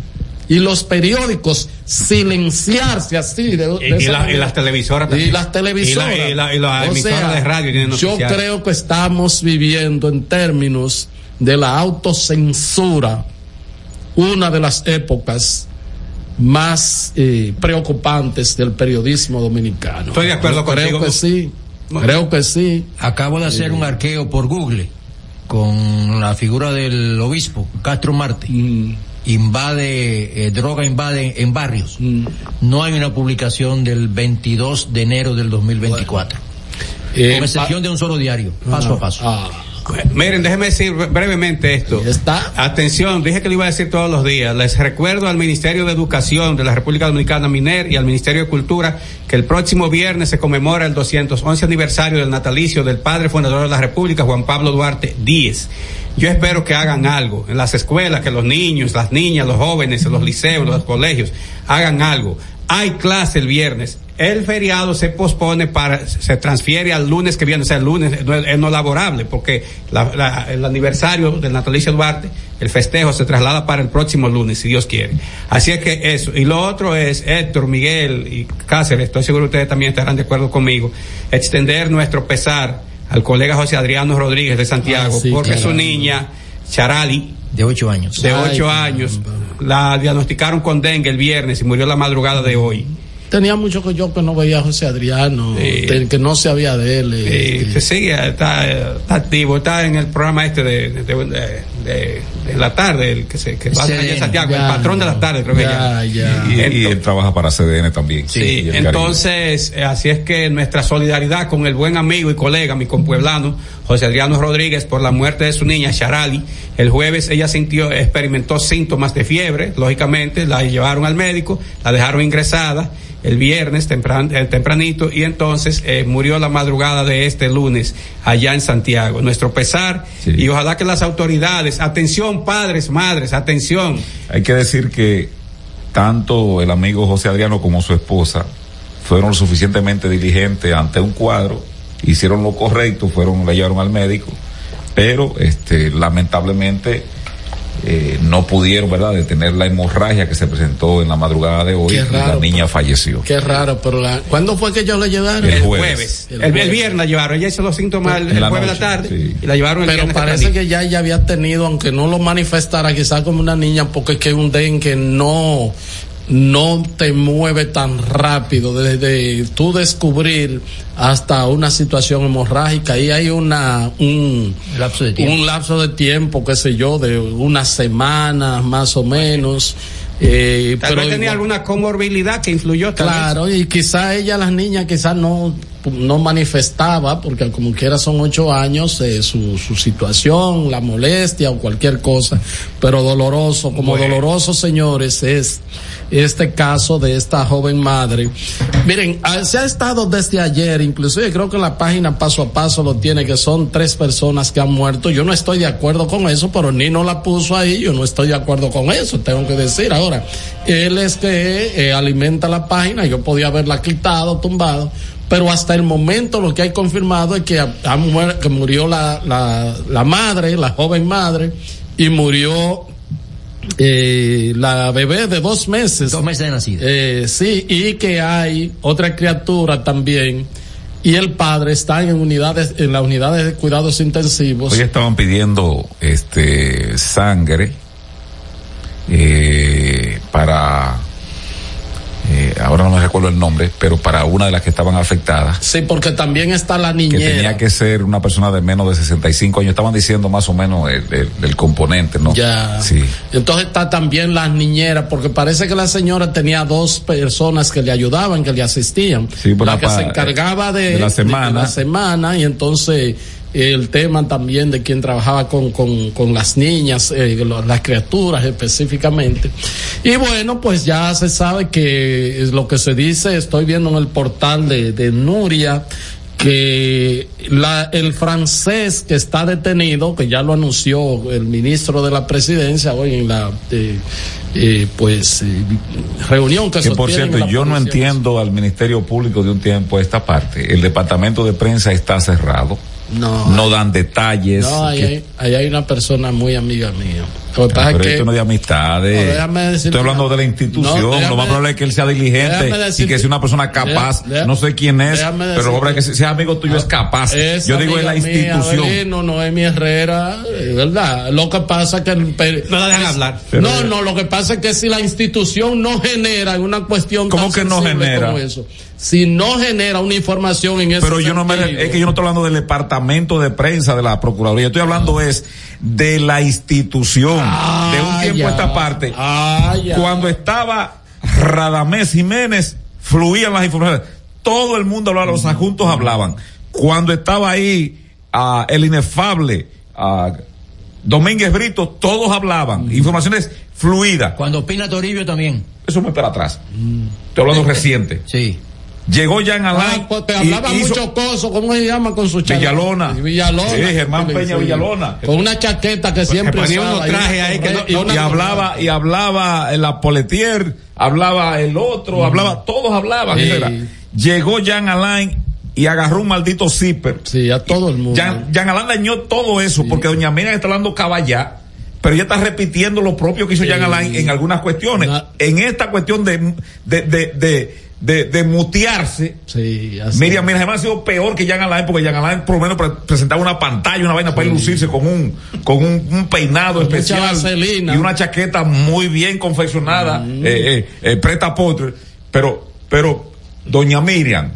Y los periódicos silenciarse así de, de Y, y la- y las televisoras Y también. las televisoras. Y la- y y emisoras sea, de radio tienen Yo creo que estamos viviendo en términos de la autocensura una de las épocas más eh, preocupantes del periodismo dominicano. Estoy de acuerdo Yo creo contigo. que sí. Creo que sí. Acabo de hacer un arqueo por Google con la figura del obispo Castro Marte. Mm. Invade, eh, droga invade en barrios. Mm. No hay una publicación del 22 de enero del 2024. Eh, con excepción de un solo diario, paso a paso. Ah. Miren, déjeme decir bre- brevemente esto. Atención, dije que lo iba a decir todos los días. Les recuerdo al Ministerio de Educación de la República Dominicana, MINER, y al Ministerio de Cultura que el próximo viernes se conmemora el 211 aniversario del natalicio del padre fundador de la República, Juan Pablo Duarte Díez. Yo espero que hagan algo en las escuelas, que los niños, las niñas, los jóvenes, en los liceos, los colegios, hagan algo. Hay clase el viernes. El feriado se pospone para, se transfiere al lunes que viene, o sea, el lunes no es, no laborable, porque la- la- el aniversario del natalicio Duarte, el festejo se traslada para el próximo lunes, si Dios quiere. Así es que eso. Y lo otro es, Héctor, Miguel y Cáceres, estoy seguro que ustedes también estarán de acuerdo conmigo, extender nuestro pesar al colega José Adriano Rodríguez de Santiago, Ah, sí, porque claro. su niña, Charali, de ocho años. de Ay, ocho años, la diagnosticaron con dengue el viernes y murió la madrugada de hoy. Tenía mucho que yo que no veía a José Adriano, que no sabía de él. eh, Sí, se sigue, está, eh, está activo, está en el programa este de, de, de- de- de la tarde, el que se que va a Santiago, el Ya, patrón de la tarde, creo que ya, ya. Y, y él trabaja para CDN también. Sí, Caribe. entonces, eh, así es que nuestra solidaridad con el buen amigo y colega, mi compueblano, José Adriano Rodríguez, por la muerte de su niña, Charali. El jueves ella sintió, experimentó síntomas de fiebre, lógicamente, la llevaron al médico, la dejaron ingresada el viernes tempran- eh, tempranito y entonces eh, murió la madrugada de este lunes allá en Santiago. Nuestro pesar y ojalá que las autoridades, atención padres, madres, atención. Hay que decir que tanto el amigo José Adriano como su esposa fueron lo suficientemente diligentes ante un cuadro, hicieron lo correcto, fueron, la llevaron al médico, pero este, lamentablemente eh, no pudieron, ¿verdad?, detener la hemorragia que se presentó en la madrugada de hoy Qué y la niña falleció. Qué raro, pero la, ¿cuándo fue que ellos le llevaron? El jueves. El, el viernes la llevaron, ella hizo los síntomas el, el la jueves de la tarde y la llevaron el Pero parece que ya ella había tenido, aunque no lo manifestara, quizás como una niña, porque es que un dengue no, no te mueve tan rápido desde tú descubrir hasta una situación hemorrágica. Ahí hay una, un lapso de tiempo. un lapso de tiempo, qué sé yo, de unas semanas más o menos. Eh, Tal pero vez tenía igual- alguna comorbilidad que influyó vez. Claro, y quizá ella, las niñas, quizás no, no manifestaba, porque como quiera son ocho años, eh, su, su situación, la molestia o cualquier cosa, pero doloroso, como Bueno. doloroso, señores, es este caso de esta joven madre. Miren, ah, se ha estado desde ayer, inclusive creo que la página paso a paso lo tiene, que son tres personas que han muerto. Yo no estoy de acuerdo con eso, pero Nino la puso ahí, yo no estoy de acuerdo con eso, tengo que decir. Ahora, él es que eh, alimenta la página, yo podía haberla quitado, tumbado, pero hasta el momento lo que hay confirmado es que, ha- ha muer- que murió la, la, la madre, la joven madre, y murió eh, la bebé de dos meses. Dos meses de nacida. Eh, sí, y que hay otra criatura también. Y el padre está en unidades, en las unidades de cuidados intensivos. Hoy estaban pidiendo este sangre eh, para ahora no me recuerdo el nombre, pero para una de las que estaban afectadas. Sí, porque también está la Que niñera. tenía que ser una persona de menos de 65 años. Estaban diciendo más o menos el, el- el componente, ¿no? Ya. Sí. Entonces está también las niñeras, porque parece que la señora tenía dos personas que le ayudaban, que le asistían. Sí, la la que se encargaba de, de la semana. la semana, y entonces el tema también de quien trabajaba con, con, con las niñas, eh, las criaturas específicamente. Y bueno, pues ya se sabe que es lo que se dice, estoy viendo en el portal de, de Nuria, que la, el francés que está detenido, que ya lo anunció el ministro de la presidencia hoy en la eh, eh, pues eh, reunión que, Que por cierto, yo no entiendo al Ministerio Público de un tiempo esta parte. El departamento de prensa está cerrado. No. No dan detalles. No, ahí que- hay, ahí hay una persona muy amiga mía. Lo que Ah, pasa pero es que esto no es de amistades. No, déjame Estoy hablando una- de la institución. No, déjame- lo más probable es que él sea diligente déjame y que sea una persona capaz. Deja- no sé quién es, déjame pero obra que sea amigo tuyo es capaz. Es Yo digo en la amiga mía, institución. Abelino, Noemi Herrera, es verdad. Lo que pasa es que el No la dejan es- hablar. no, no, lo que pasa es que si la institución no genera una cuestión ¿Cómo tan que no genera? como eso, si no genera una información en ese Pero yo no me, es que yo no estoy hablando del departamento de prensa de la Procuraduría, yo estoy hablando es de la institución, de un tiempo ya. a esta parte. Ah, ya. Cuando estaba Radamés Jiménez, fluían las informaciones. Todo el mundo hablaba, los adjuntos hablaban. Cuando estaba ahí ah, el inefable ah, Domínguez Brito, todos hablaban. Informaciones fluidas. Cuando opina Toribio también. Eso me para atrás. Estoy hablando reciente. Sí. Llegó Jan Alain. Ah, pues te y hablaba hizo- mucho coso, ¿cómo se llama con su chaqueta? Villalona. Villalona. Sí, Germán Peña. Villalona. Con una chaqueta que siempre ponía usaba, unos y trajes ahí que no- una y hablaba y hablaba en la Poletier, hablaba el otro, hablaba, todos hablaban. Sí. Llegó Jan Alain y agarró un maldito zipper. Sí, a todo el mundo. Jan, Jan Alain dañó todo eso porque doña Miriam está hablando caballá, pero ella está repitiendo lo propio que hizo Sí. Jan Alain en algunas cuestiones. En esta cuestión de, de, de, de, de, de mutearse, Sí, así. Miriam, mira, además ha sido peor que Jan Alain, porque Jan Alain por lo menos pre- presentaba una pantalla, una vaina para ir lucirse con un, con un, un peinado Con especial y una chaqueta muy bien confeccionada, Mm. eh, eh, eh, preta potre. Pero, pero, doña Miriam,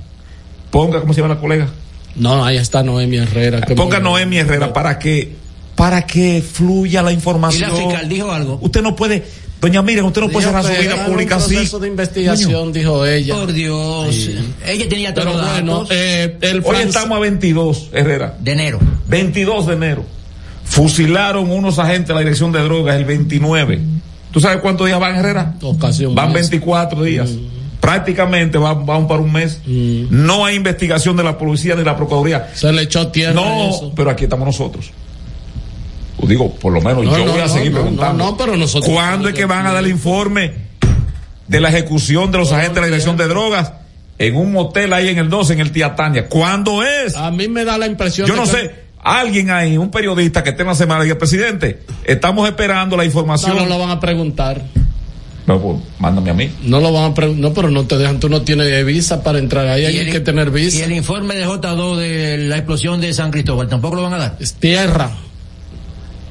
ponga, ¿cómo se llama la colega? No, ahí está Noemi Herrera. Ponga muy- Noemi Herrera para que, para que fluya la Y información. la fiscal dijo algo. Usted no puede, doña Miriam, usted no puede cerrar su vida pública así. proceso de investigación, dijo ella. Por Dios. Ella tenía todos Pero los bueno, eh, el Hoy estamos a 22, Herrera. de enero. 22 de enero. Fusilaron unos agentes de la dirección de drogas el 29. ¿Tú sabes cuántos días van, Herrera? o casi un Van mes. 24 días. Prácticamente van, van para un mes. No hay investigación de la policía ni de la procuraduría. Se le echó tierra No, eso. pero aquí estamos nosotros. Digo, por lo menos No, yo no, voy a no, seguir no, preguntando. no, no, pero nosotros- ¿Cuándo es que van a dar el informe de la ejecución de los agentes de la dirección de drogas en un motel ahí en el 12, en el Tiatania? ¿Cuándo es? A mí me da la impresión Yo no que- sé, alguien ahí, un periodista que esté en la semana, diga, presidente, estamos esperando la información. No, no lo van a preguntar. No, pues, mándame a mí. No lo van a preguntar. No, pero no te dejan. Tú no tienes visa para entrar ahí. Hay el- que tener Y visa. el informe de J2 de la explosión de San Cristóbal, tampoco lo van a dar. Es tierra.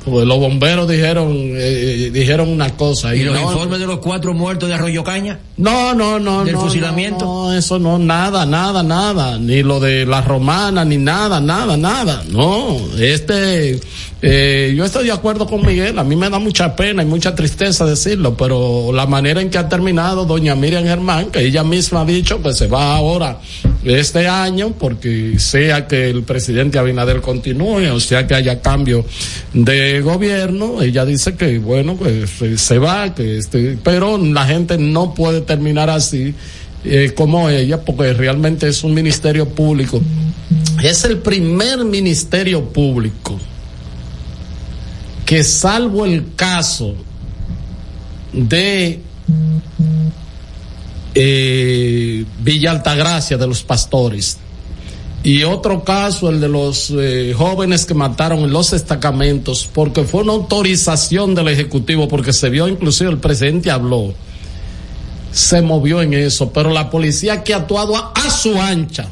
Porque los bomberos dijeron eh, dijeron una cosa. Y los no, informes de los cuatro muertos de Arroyo Caña. No, no, no. ¿Del no, fusilamiento? No, eso no, nada, nada, nada. Ni lo de la romana, ni nada, nada, nada. No, este, eh, yo estoy de acuerdo con Miguel. A mí me da mucha pena y mucha tristeza decirlo, pero la manera en que ha terminado doña Miriam Germán, que ella misma ha dicho que se va ahora este año, porque sea que el presidente Abinader continúe, o sea que haya cambio de gobierno, ella dice que bueno, pues se- se va, que este, pero la gente no puede terminar así eh, como ella, porque realmente es un ministerio público. Es el primer ministerio público que salvo el caso de eh, Villa de los pastores y otro caso el de los eh, jóvenes que mataron en los destacamentos porque fue una autorización del ejecutivo porque se vio inclusive el presidente habló se movió en eso pero la policía que ha actuado a su ancha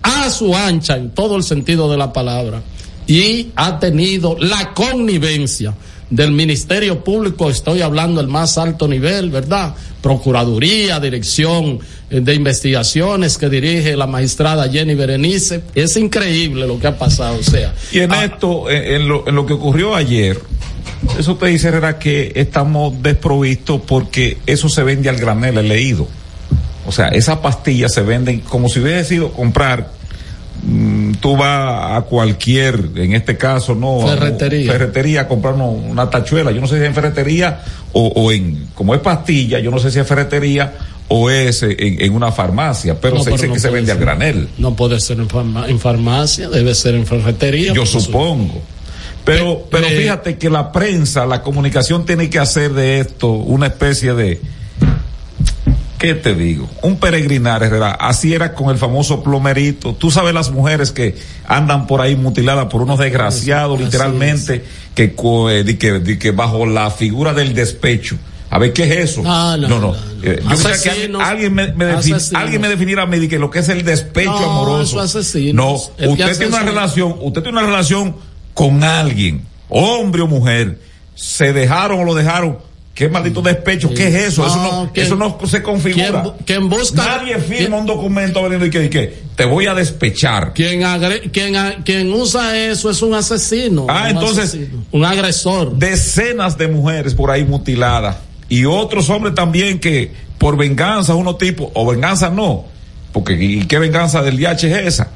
a su ancha en todo el sentido de la palabra y ha tenido la connivencia del Ministerio Público, estoy hablando al más alto nivel, ¿verdad? Procuraduría, Dirección eh, de Investigaciones que dirige la magistrada Jenny Berenice. Es increíble lo que ha pasado, o sea. Y en esto, en, en lo, en lo que ocurrió ayer, eso te dice, Herrera, que estamos desprovistos porque eso se vende al granel, he leído. O sea, esas pastillas se venden como si hubiese sido comprar. Mm, tú vas a cualquier, en este caso, no. Ferretería. ferretería a comprar una tachuela. Yo no sé si es en ferretería o, o en, como es pastilla, yo no sé si es ferretería o es en, en una farmacia, pero No, se pero dice no que se vende al granel. No puede ser en, farma- en farmacia, debe ser en ferretería. Yo supongo. Pero, pero eh, fíjate que la prensa, la comunicación tiene que hacer de esto una especie de, ¿qué te digo? Un peregrinar, Herrera. Así era con el famoso plomerito. Tú sabes las mujeres que andan por ahí mutiladas por unos desgraciados, Así literalmente, que, eh, di que, di que bajo la figura del despecho. A ver, ¿qué es eso? No, no, no, Eh, yo quisiera que alguien me, me alguien me definiera a mí de que lo que es el despecho No, amoroso. No, usted tiene una relación, usted tiene una relación con alguien, hombre o mujer, se dejaron o lo dejaron. ¿Qué maldito despecho? ¿Qué es eso? eso no, ¿quién- eso no se configura. ¿Quién bu- quién busca- Nadie firma un documento veniendo y que, y que te voy a despechar. Quien, agre- quien, quien usa eso es un asesino. Ah, un entonces, asesino, un agresor. Decenas de mujeres por ahí mutiladas. Y otros hombres también que por venganza, unos tipos, o venganza no, porque ¿y qué venganza del DH es esa?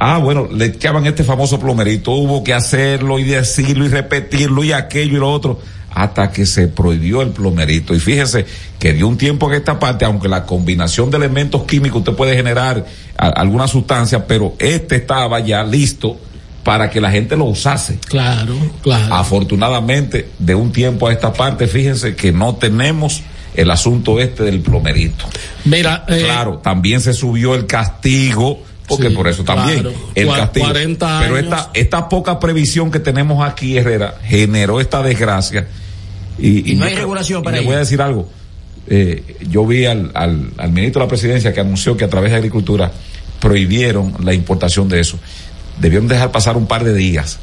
Ah, bueno, le echaban este famoso plomerito, hubo que hacerlo y decirlo y repetirlo y aquello y lo otro, hasta que se prohibió el plomerito. Y fíjese que dio un tiempo en esta parte, aunque la combinación de elementos químicos usted puede generar a- alguna sustancia, pero este estaba ya listo para que la gente lo usase. Claro, claro. Afortunadamente, de un tiempo a esta parte, fíjense que no tenemos el asunto este del plomerito. Mira, eh, Claro, también se subió el castigo, porque Sí, por eso también claro. el castigo. 40 Pero años. esta, esta poca previsión que tenemos aquí, Herrera, generó esta desgracia. Y, Y no hay yo- regulación y para le ello. voy a decir algo. Eh, yo vi al, al, al ministro de la presidencia que anunció que a través de Agricultura prohibieron la importación de eso. Debieron dejar pasar un par de días,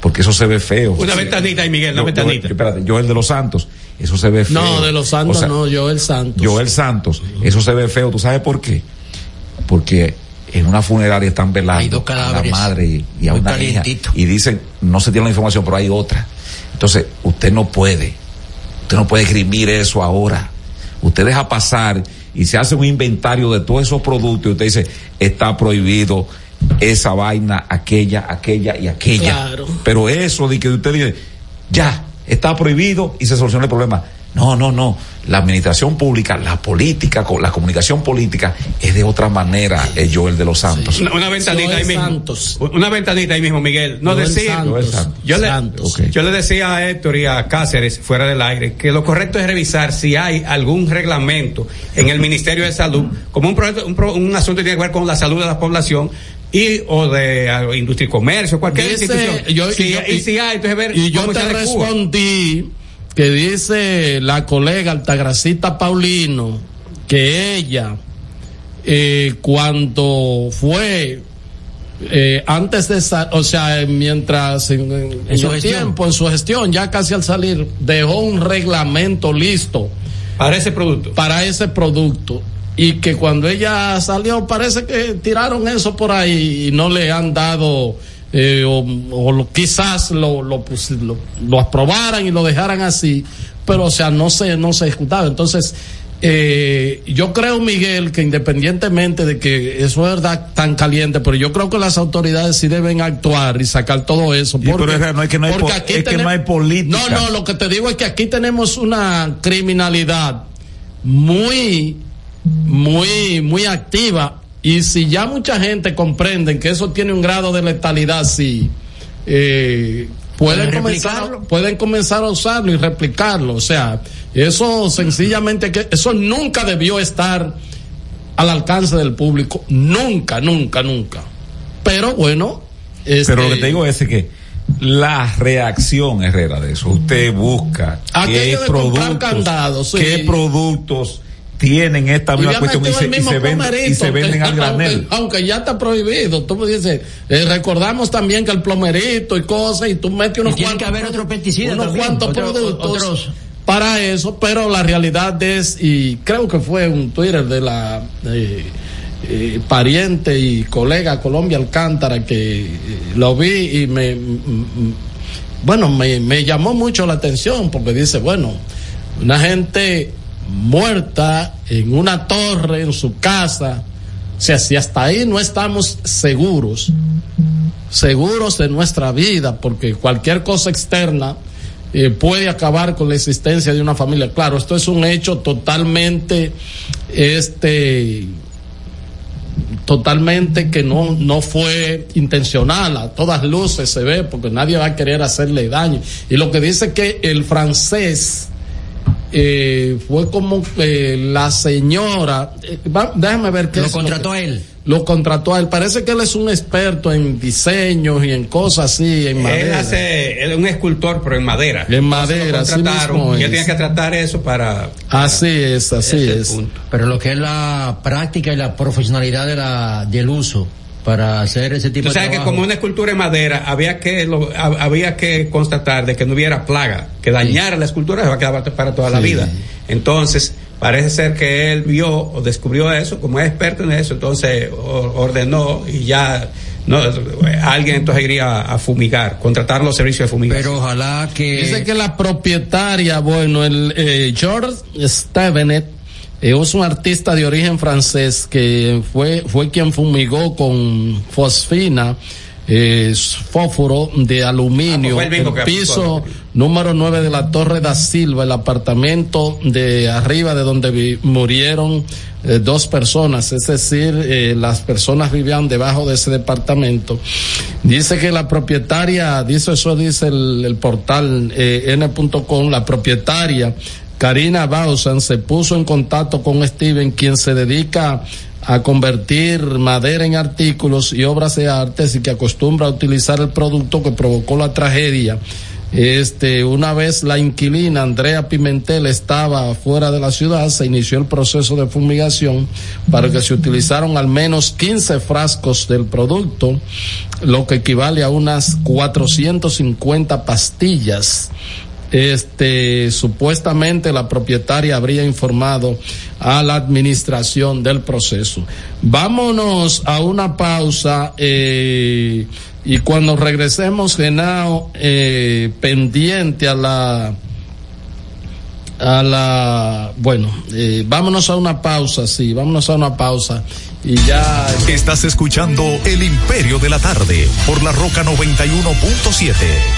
porque eso se ve feo. Una Sí. ventanita ahí, Miguel, una Yo- ventanita. Yo, espérate, Joel de los Santos, eso se ve feo. no, de los santos O sea, no, Joel Santos. Joel Santos, eso se ve feo. ¿Tú sabes por qué? Porque en una funeraria están Hay velando dos a la cadáveres. madre y, y a una hija. calientito. Y dicen, no se tiene la información, pero hay otra. Entonces, usted no puede. Usted no puede esgrimir eso ahora. Usted deja pasar y se hace un inventario de todos esos productos y usted dice, está prohibido esa vaina, aquella, aquella y aquella. Claro. Pero eso de que usted dice, ya, está prohibido y se soluciona el problema. No, no, no. La administración pública, la política, la comunicación política es de otra manera, eh, Joel de los Santos. Una, una ventanita Joel ahí mismo. Santos. Una ventanita ahí mismo, Miguel. No Joel decir. Santos. Joel Santos. Yo le, Santos. Ok. yo le decía a Héctor y a Cáceres, fuera del aire, que lo correcto es revisar si hay algún reglamento en el Ministerio de Salud, como un, proyecto- un, pro- un asunto que tiene que ver con la salud de la población y o de industria y comercio, cualquier Dice- institución. yo- Si- y yo- y, si hay, entonces ver Y yo te respondí que dice la colega Altagracita Paulino que ella, eh, cuando fue, eh, antes de, sa- o sea, mientras en, en- en su tiempo, en su gestión, ya casi al salir, dejó un reglamento listo Para ese producto. para ese producto. Y que cuando ella salió, parece que tiraron eso por ahí y no le han dado, eh, o, o lo- quizás lo, lo, pus- lo, lo aprobaran y lo dejaran así, pero o sea, no se, no se ejecutaba. Entonces, eh, yo creo, Miguel, que independientemente de que eso es verdad tan caliente, pero yo creo que las autoridades sí deben actuar y sacar todo eso. Y pero es real, no es que no hay porque po- aquí es que tenem- no hay política. No, no, lo que te digo es que aquí tenemos una criminalidad muy, muy, muy activa. Y si ya mucha gente comprende que eso tiene un grado de letalidad, sí, eh, pueden, ¿Pueden comenzar, pueden comenzar a usarlo y replicarlo. O sea, eso sencillamente que eso nunca debió estar al alcance del público. Nunca, nunca, nunca. Pero bueno. este, Pero lo que te digo es que la reacción, Herrera, de eso, usted busca Aquello qué de productos, candados, sí. qué productos tienen esta misma cuestión y se, y se venden, y se venden al aunque- granel. Aunque, ya está prohibido. Tú me dices, eh, recordamos también que el plomerito y cosas, y tú metes unos Y tiene cuantos. que haber otro pesticida unos también, cuantos otro- productos otros. para eso, pero la realidad es, y creo que fue un Twitter de la eh, eh, pariente y colega Colombia Alcántara que eh, lo vi y me. bueno, me, me llamó mucho la atención porque dice, bueno, una gente muerta en una torre, en su casa, o sea, si hasta ahí no estamos seguros, seguros de nuestra vida, porque cualquier cosa externa eh, puede acabar con la existencia de una familia. Claro, esto es un hecho totalmente, este, totalmente que no, no fue intencional, a todas luces se ve, porque nadie va a querer hacerle daño. Y lo que dice que el francés eh, fue como que la señora, eh, va- déjame ver qué Lo es contrató que- a él. Lo contrató a él. Parece que él es un experto en diseños y en cosas así, en Él madera. hace, él es un escultor, pero en madera. En madera, Entonces así mismo y él es. tiene que tratar eso para. Así es, así es el es. punto. Pero lo que es la práctica y la profesionalidad de la, del uso para hacer ese tipo Tú de sabes que trabajo. como una escultura en madera había que lo- hab- había que constatar de que no hubiera plaga que dañara la escultura se va a quedar para toda la Sí. vida. Entonces parece ser que él vio o descubrió eso como es experto en eso, entonces ordenó y ya no alguien entonces iría a fumigar, contratar los servicios de fumigación. Pero ojalá que Dice que la propietaria, bueno, el eh, George Stevenet es un artista de origen francés que fue, fue quien fumigó con fosfina, eh, fósforo de aluminio, Ah, pues el piso número 9 de la Torre da Silva, el apartamento de arriba de donde vi- murieron eh, dos personas, es decir, eh, las personas vivían debajo de ese departamento. Dice que la propietaria, dice eso dice el, el portal eh, n.com, la propietaria Karina Bausan se puso en contacto con Steven, quien se dedica a convertir madera en artículos y obras de artes y que acostumbra a utilizar el producto que provocó la tragedia. Este, una vez la inquilina Andrea Pimentel estaba fuera de la ciudad, se inició el proceso de fumigación para que se utilizaron al menos 15 frascos del producto, lo que equivale a unas 450 pastillas este supuestamente la propietaria habría informado a la administración del proceso. Vámonos a una pausa eh, y cuando regresemos, Genao, eh, pendiente a la a la bueno, eh, vámonos a una pausa, sí, vámonos a una pausa y ya Estás escuchando El Imperio de la Tarde por la Roca 91.7.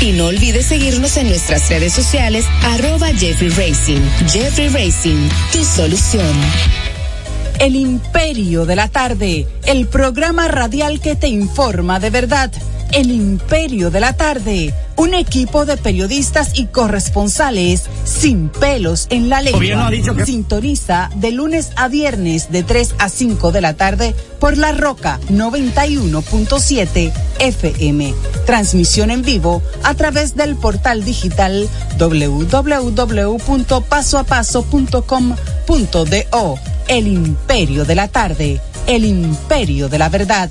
y no olvides seguirnos en nuestras redes sociales, arroba Jeffrey Racing. Jeffrey Racing, tu solución. El Imperio de la Tarde, el programa radial que te informa de verdad. El Imperio de la Tarde, un equipo de periodistas y corresponsales sin pelos en la lengua. que- Sintoniza de lunes a viernes de 3 a 5 de la tarde por La Roca 91.7 FM. Transmisión en vivo a través del portal digital www.pasoapaso.com.do. El Imperio de la Tarde, el Imperio de la Verdad.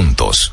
juntos.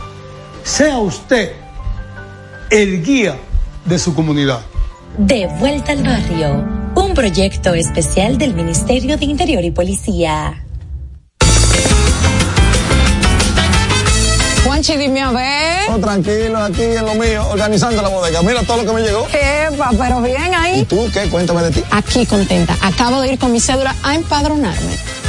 Sea usted el guía de su comunidad. De vuelta al barrio, un proyecto especial del Ministerio de Interior y Policía. Juanchi, dime a ver. Oh, tranquilo, aquí en lo mío, organizando la bodega. Mira todo lo que me llegó. Epa, pero bien ahí. ¿Y tú qué? Cuéntame de ti. Aquí contenta. Acabo de ir con mi cédula a empadronarme.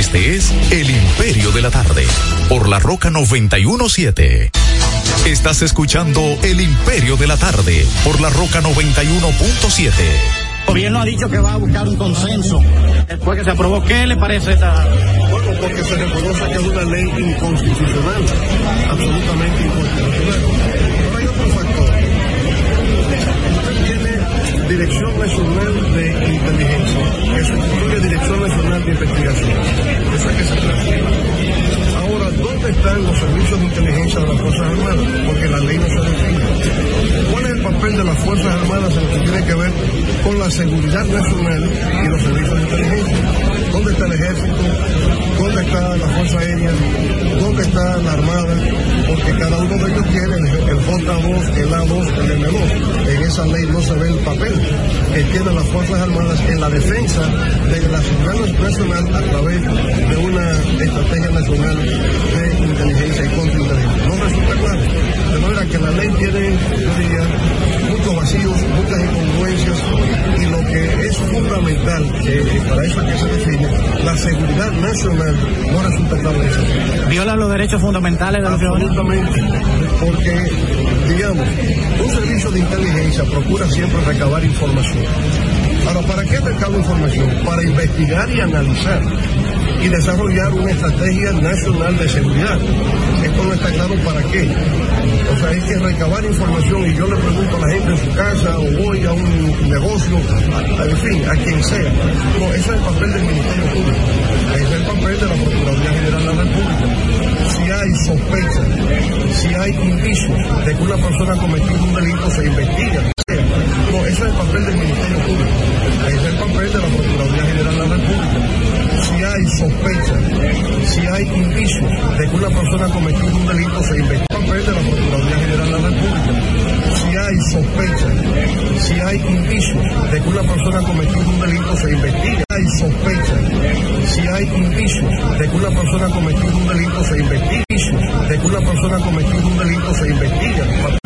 Este es El Imperio de la Tarde, por la Roca 917. Estás escuchando El Imperio de la Tarde, por la Roca 91.7. El gobierno ha dicho que va a buscar un consenso después que se aprobó. ¿Qué le parece esta? Bueno, porque se reconoce que es una ley inconstitucional, absolutamente inconstitucional. Pero hay otro factor. Usted tiene Dirección Nacional de Inteligencia, que sustituye Dirección Nacional de Investigación. Esa que se transfiere. Ahora, ¿dónde están los servicios de inteligencia de las Fuerzas Armadas? Porque la ley no se define. ¿Cuál es el papel de las Fuerzas Armadas en lo que tiene que ver con la seguridad nacional y los servicios de inteligencia? ¿Dónde está el ejército? ¿Dónde está la Fuerza Aérea? ¿Dónde está la Armada? Porque cada uno de ellos tiene el, el J2, el A2, el M2. En esa ley no se ve el papel que tienen las Fuerzas Armadas en la defensa de la seguridad nacional a través de una estrategia nacional de inteligencia y contrainteligencia. No resulta claro. De manera que la ley tiene, yo diría, muchos vacíos, muchas incongruencias y lo que es fundamental, que para eso es que se define, la seguridad nacional no resulta eso. ¿Viola los derechos fundamentales de los ciudadanos? Absolutamente, porque, digamos, un servicio de inteligencia procura siempre recabar información. Ahora, ¿para qué recaba información? Para investigar y analizar y desarrollar una estrategia nacional de seguridad. Esto no está claro para qué. O sea, hay que recabar información y yo le pregunto a la gente en su casa o voy a un negocio, a, en fin, a quien sea. No, ese es el papel del Ministerio Público. Ese es el papel de la Procuraduría General de la República. Si hay sospecha, si hay indicios de que una persona ha cometido un delito, se investiga. No, ese es el papel del Ministerio Público. Sospecha, si hay indicios de que una persona ha cometido un delito, se investiga. El papel de la Procuraduría General de la República. Si hay sospecha, si hay indicios de que una persona ha cometido un delito, se investiga. Hay sospecha, si hay indicios de que una persona ha cometido un delito, se investiga. De que una persona ha cometido un delito, se investiga.